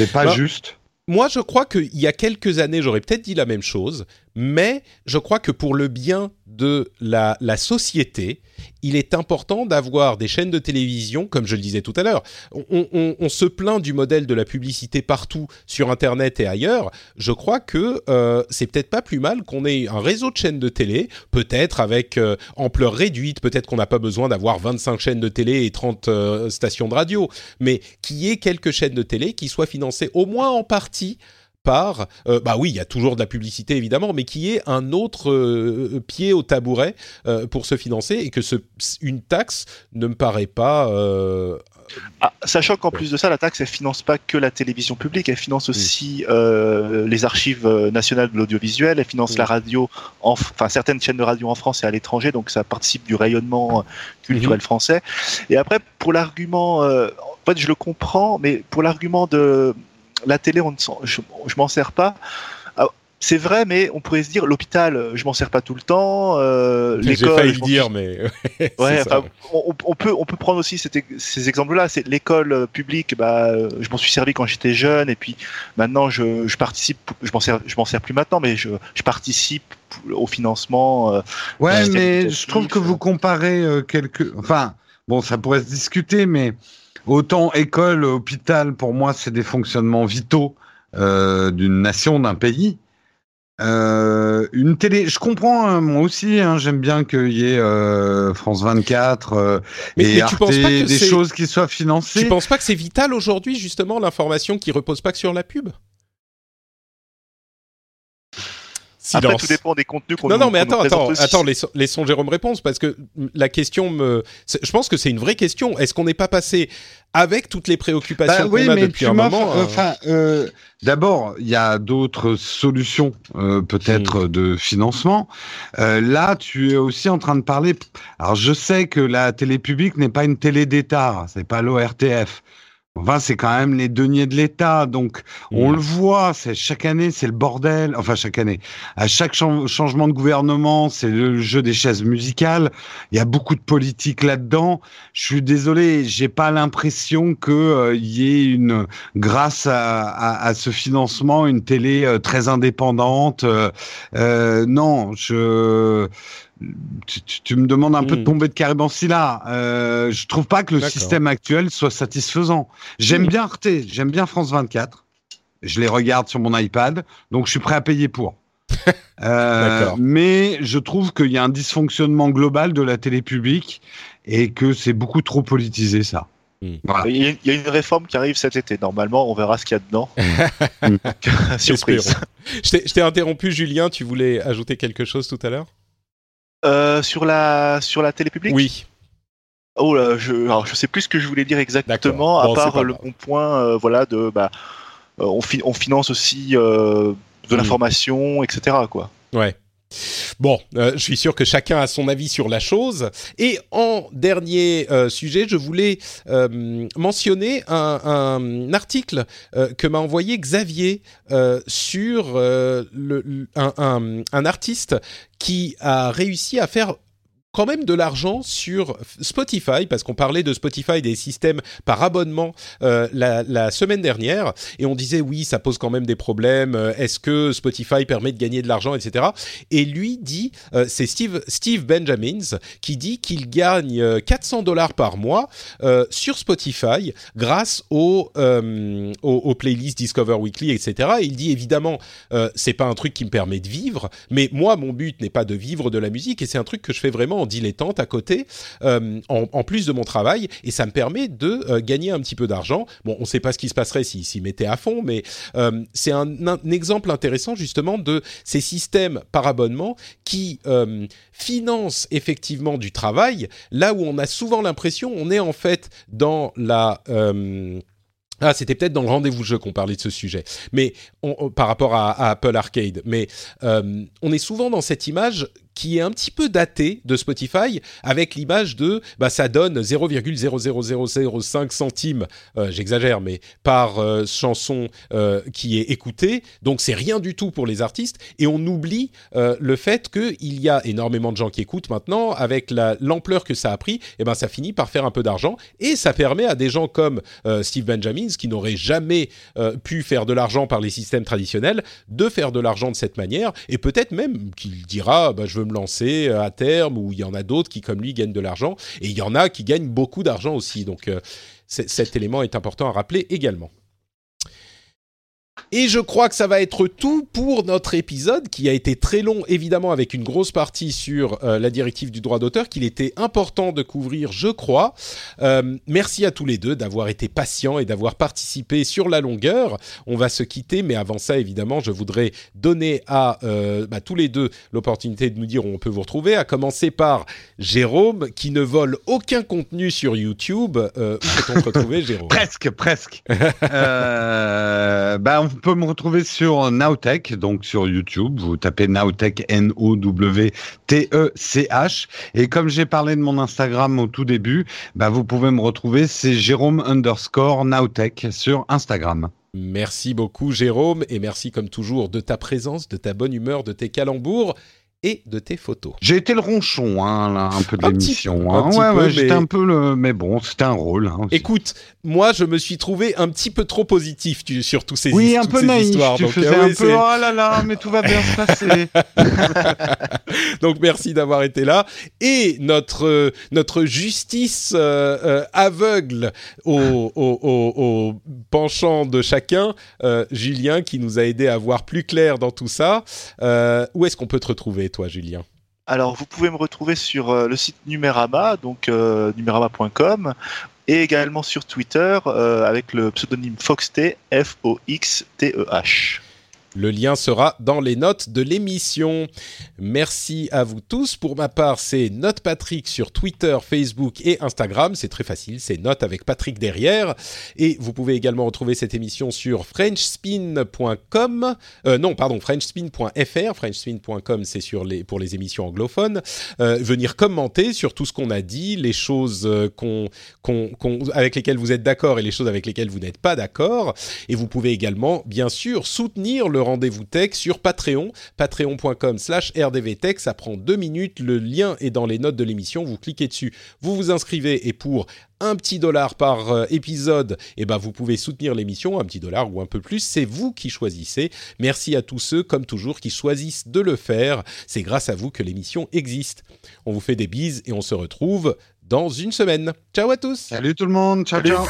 C'est pas Bah, juste. Moi, je crois qu'il y a quelques années, j'aurais peut-être dit la même chose, mais je crois que pour le bien de la, société, il est important d'avoir des chaînes de télévision, comme je le disais tout à l'heure. On se plaint du modèle de la publicité partout sur Internet et ailleurs. Je crois que euh, c'est peut-être pas plus mal qu'on ait un réseau de chaînes de télé, peut-être avec euh, ampleur réduite, peut-être qu'on n'a pas besoin d'avoir 25 chaînes de télé et 30 euh, stations de radio, mais qu'il y ait quelques chaînes de télé qui soient financées au moins en partie par, euh, bah oui, il y a toujours de la publicité évidemment, mais qui ait un autre euh, pied au tabouret euh, pour se financer et que ce, une taxe ne me paraît pas. euh, Ah, sachant qu'en plus de ça, la taxe, elle finance pas que la télévision publique, elle finance aussi les archives nationales de l'audiovisuel, elle finance la radio, enfin certaines chaînes de radio en France et à l'étranger, donc ça participe du rayonnement culturel français. Et après, pour l'argument, en fait, je le comprends, mais pour l'argument de la télé, on ne je, je m'en sers pas. Alors, C'est vrai, mais on pourrait se dire l'hôpital, euh, je m'en sers pas tout le temps. Euh, J'ai l'école, failli le dire, mais [LAUGHS] Ouais, enfin, on, on peut on peut prendre aussi ces exemples-là. C'est l'école euh, publique. Bah, euh, je m'en suis servi quand j'étais jeune, et puis maintenant je, je participe. Je m'en sers je m'en sers plus maintenant, mais je, je participe au financement. euh, Ouais, mais je trouve que vous comparez euh, quelques. Enfin, bon, ça pourrait se discuter, mais autant école, hôpital, pour moi, c'est des fonctionnements vitaux euh, d'une nation, d'un pays. Euh, une télé, je comprends, hein, moi aussi, hein, j'aime bien qu'il y ait euh, France 24 euh, Mais- et mais tu Arte, penses pas que des choses qui soient financées. Tu penses pas que c'est vital aujourd'hui justement l'information qui repose pas que sur la pub? Après, tout dépend des contenus qu'on Non, nous- non, mais attends, attends, attends, laissons, laissons Jérôme répondre parce que la question me. Je pense que c'est une vraie question. Est-ce qu'on n'est pas passé avec toutes les préoccupations Bah oui, qu'on a mais depuis tu un moment euh, euh, euh, d'abord, il y a d'autres solutions, euh, peut-être de financement. Euh, là, tu es aussi en train de parler. Alors, je sais que la télé publique n'est pas une télé d'État, c'est pas l'ORTF. Enfin, c'est quand même les deniers de l'État, donc on Mm. le voit. C'est chaque année, c'est le bordel. Enfin, chaque année, à chaque chan- changement de gouvernement, c'est le jeu des chaises musicales. Il y a beaucoup de politique là-dedans. Je suis désolé, j'ai pas l'impression que euh, y ait une grâce à, à, à ce financement une télé euh, très indépendante. Euh, euh, non, je tu, tu- tu me demandes un peu de Mm. tomber de Caribansi là. Euh, je trouve pas que le système actuel soit satisfaisant. J'aime Mm. bien Arte, j'aime bien France 24. Je les regarde sur mon iPad, donc je suis prêt à payer pour. [LAUGHS] Euh, mais je trouve qu'il y a un dysfonctionnement global de la télé publique et que c'est beaucoup trop politisé ça. Mm. Voilà. Il y, a, il y a une réforme qui arrive cet été. Normalement, on verra ce qu'il y a dedans. [LAUGHS] [LAUGHS] Surprise. Espérons. Je t'ai interrompu, Julien. Tu voulais ajouter quelque chose tout à l'heure? Euh, sur la sur la télé publique? Oui. Oh là, je alors je sais plus ce que je voulais dire exactement. Bon, à part le bon point, euh, voilà, de bah euh, on, fi- on finance aussi de Mm. l'information, etc. Quoi. Ouais. Bon, euh, je suis sûr que chacun a son avis sur la chose. Et en dernier euh, sujet, je voulais euh, mentionner un, article que m'a envoyé Xavier sur un artiste qui a réussi à faire quand même de l'argent sur Spotify, parce qu'on parlait de Spotify des systèmes par abonnement euh, la, la semaine dernière, et on disait oui, ça pose quand même des problèmes, euh, est-ce que Spotify permet de gagner de l'argent, etc. Et lui dit, euh, c'est Steve, Steve Benjamins, qui dit qu'il gagne euh, 400 dollars par mois euh, sur Spotify grâce aux, euh, aux, aux playlists Discover Weekly, etc. Et il dit évidemment, euh, c'est pas un truc qui me permet de vivre, mais moi, mon but n'est pas de vivre de la musique, et c'est un truc que je fais vraiment en dilettante à côté, euh, en, plus de mon travail, et ça me permet de euh, gagner un petit peu d'argent. Bon, on ne sait pas ce qui se passerait s'il s'y mettait à fond, mais euh, c'est un, exemple intéressant justement de ces systèmes par abonnement qui financent effectivement du travail, là où on a souvent l'impression, on est en fait dans la... ah, c'était peut-être dans le rendez-vous jeu qu'on parlait de ce sujet, mais par rapport à, Apple Arcade. Mais on est souvent dans cette image qui est un petit peu datée de Spotify, avec l'image de bah ça donne 0,00005 centimes, euh, j'exagère, mais par euh, chanson euh, qui est écoutée. Donc c'est rien du tout pour les artistes, et on oublie le fait qu'il y a énormément de gens qui écoutent maintenant, avec la- l'ampleur que ça a pris, et ben ça finit par faire un peu d'argent, et ça permet à des gens comme Steve Benjamins, qui n'auraient jamais pu faire de l'argent par les systèmes traditionnels, de faire de l'argent de cette manière, et peut-être même qu'il dira, bah, je veux me lancer euh, à terme, ou il y en a d'autres qui, comme lui, gagnent de l'argent, et il y en a qui gagnent beaucoup d'argent aussi. Donc euh, cet élément est important à rappeler également. Et je crois que ça va être tout pour notre épisode qui a été très long, évidemment avec une grosse partie sur euh, la directive du droit d'auteur qu'il était important de couvrir, je crois. Euh, merci à tous les deux d'avoir été patients et d'avoir participé sur la longueur. On va se quitter, mais avant ça, évidemment, je voudrais donner à euh, bah, tous les deux l'opportunité de nous dire où on peut vous retrouver, à commencer par Jérôme qui ne vole aucun contenu sur YouTube. Où peut-on te [LAUGHS] retrouver, Jérôme? Presque, presque. bah, on peut me retrouver sur Nowtech, donc sur YouTube. Vous tapez Nowtech, N-O-W-T-E-C-H. Et comme j'ai parlé de mon Instagram au tout début, bah, vous pouvez me retrouver, c'est Jérôme underscore Nowtech sur Instagram. Merci beaucoup Jérôme et merci comme toujours de ta présence, de ta bonne humeur, de tes calembours et de tes photos. J'ai été le ronchon, hein, là, un peu de l'émission. hein. Ouais, j'étais un peu le, mais bon, c'était un rôle. hein. Écoute, moi je me suis trouvé un petit peu trop positif tu- sur tous ces oui, un peu naïf. tu donc, faisais euh, un peu, oh là là, mais tout va bien se passer. [LAUGHS] Donc merci d'avoir été là et notre euh, notre justice euh, aveugle au, au, au- au penchant de chacun, Julien qui nous a aidé à voir plus clair dans tout ça. Où est-ce qu'on peut te retrouver, toi, Julien Alors, vous pouvez me retrouver sur euh, le site Numérama, donc euh, numérama.com, et également sur Twitter euh, avec le pseudonyme FoxT, F-O-X-T-E-H. Le lien sera dans les notes de l'émission. Merci à vous tous. Pour ma part, c'est Note Patrick sur Twitter, Facebook et Instagram. C'est très facile, c'est Note avec Patrick derrière. Et vous pouvez également retrouver cette émission sur frenchspin.com. Euh, non, pardon, frenchspin.fr. Frenchspin.com, c'est sur les, pour les émissions anglophones. Euh, venir commenter sur tout ce qu'on a dit, les choses euh, qu'on, avec lesquelles vous êtes d'accord et les choses avec lesquelles vous n'êtes pas d'accord. Et vous pouvez également, bien sûr, soutenir le rendez-vous tech sur Patreon, patreon.com slash rdvtech. Ça prend deux minutes. Le lien est dans les notes de l'émission. Vous cliquez dessus, vous vous inscrivez et pour un petit dollar par euh, épisode, eh ben vous pouvez soutenir l'émission, un petit dollar ou un peu plus, c'est vous qui choisissez. Merci à tous ceux, comme toujours, qui choisissent de le faire. C'est grâce à vous que l'émission existe. On vous fait des bises et on se retrouve dans une semaine. Ciao à tous Salut tout le monde, ciao ciao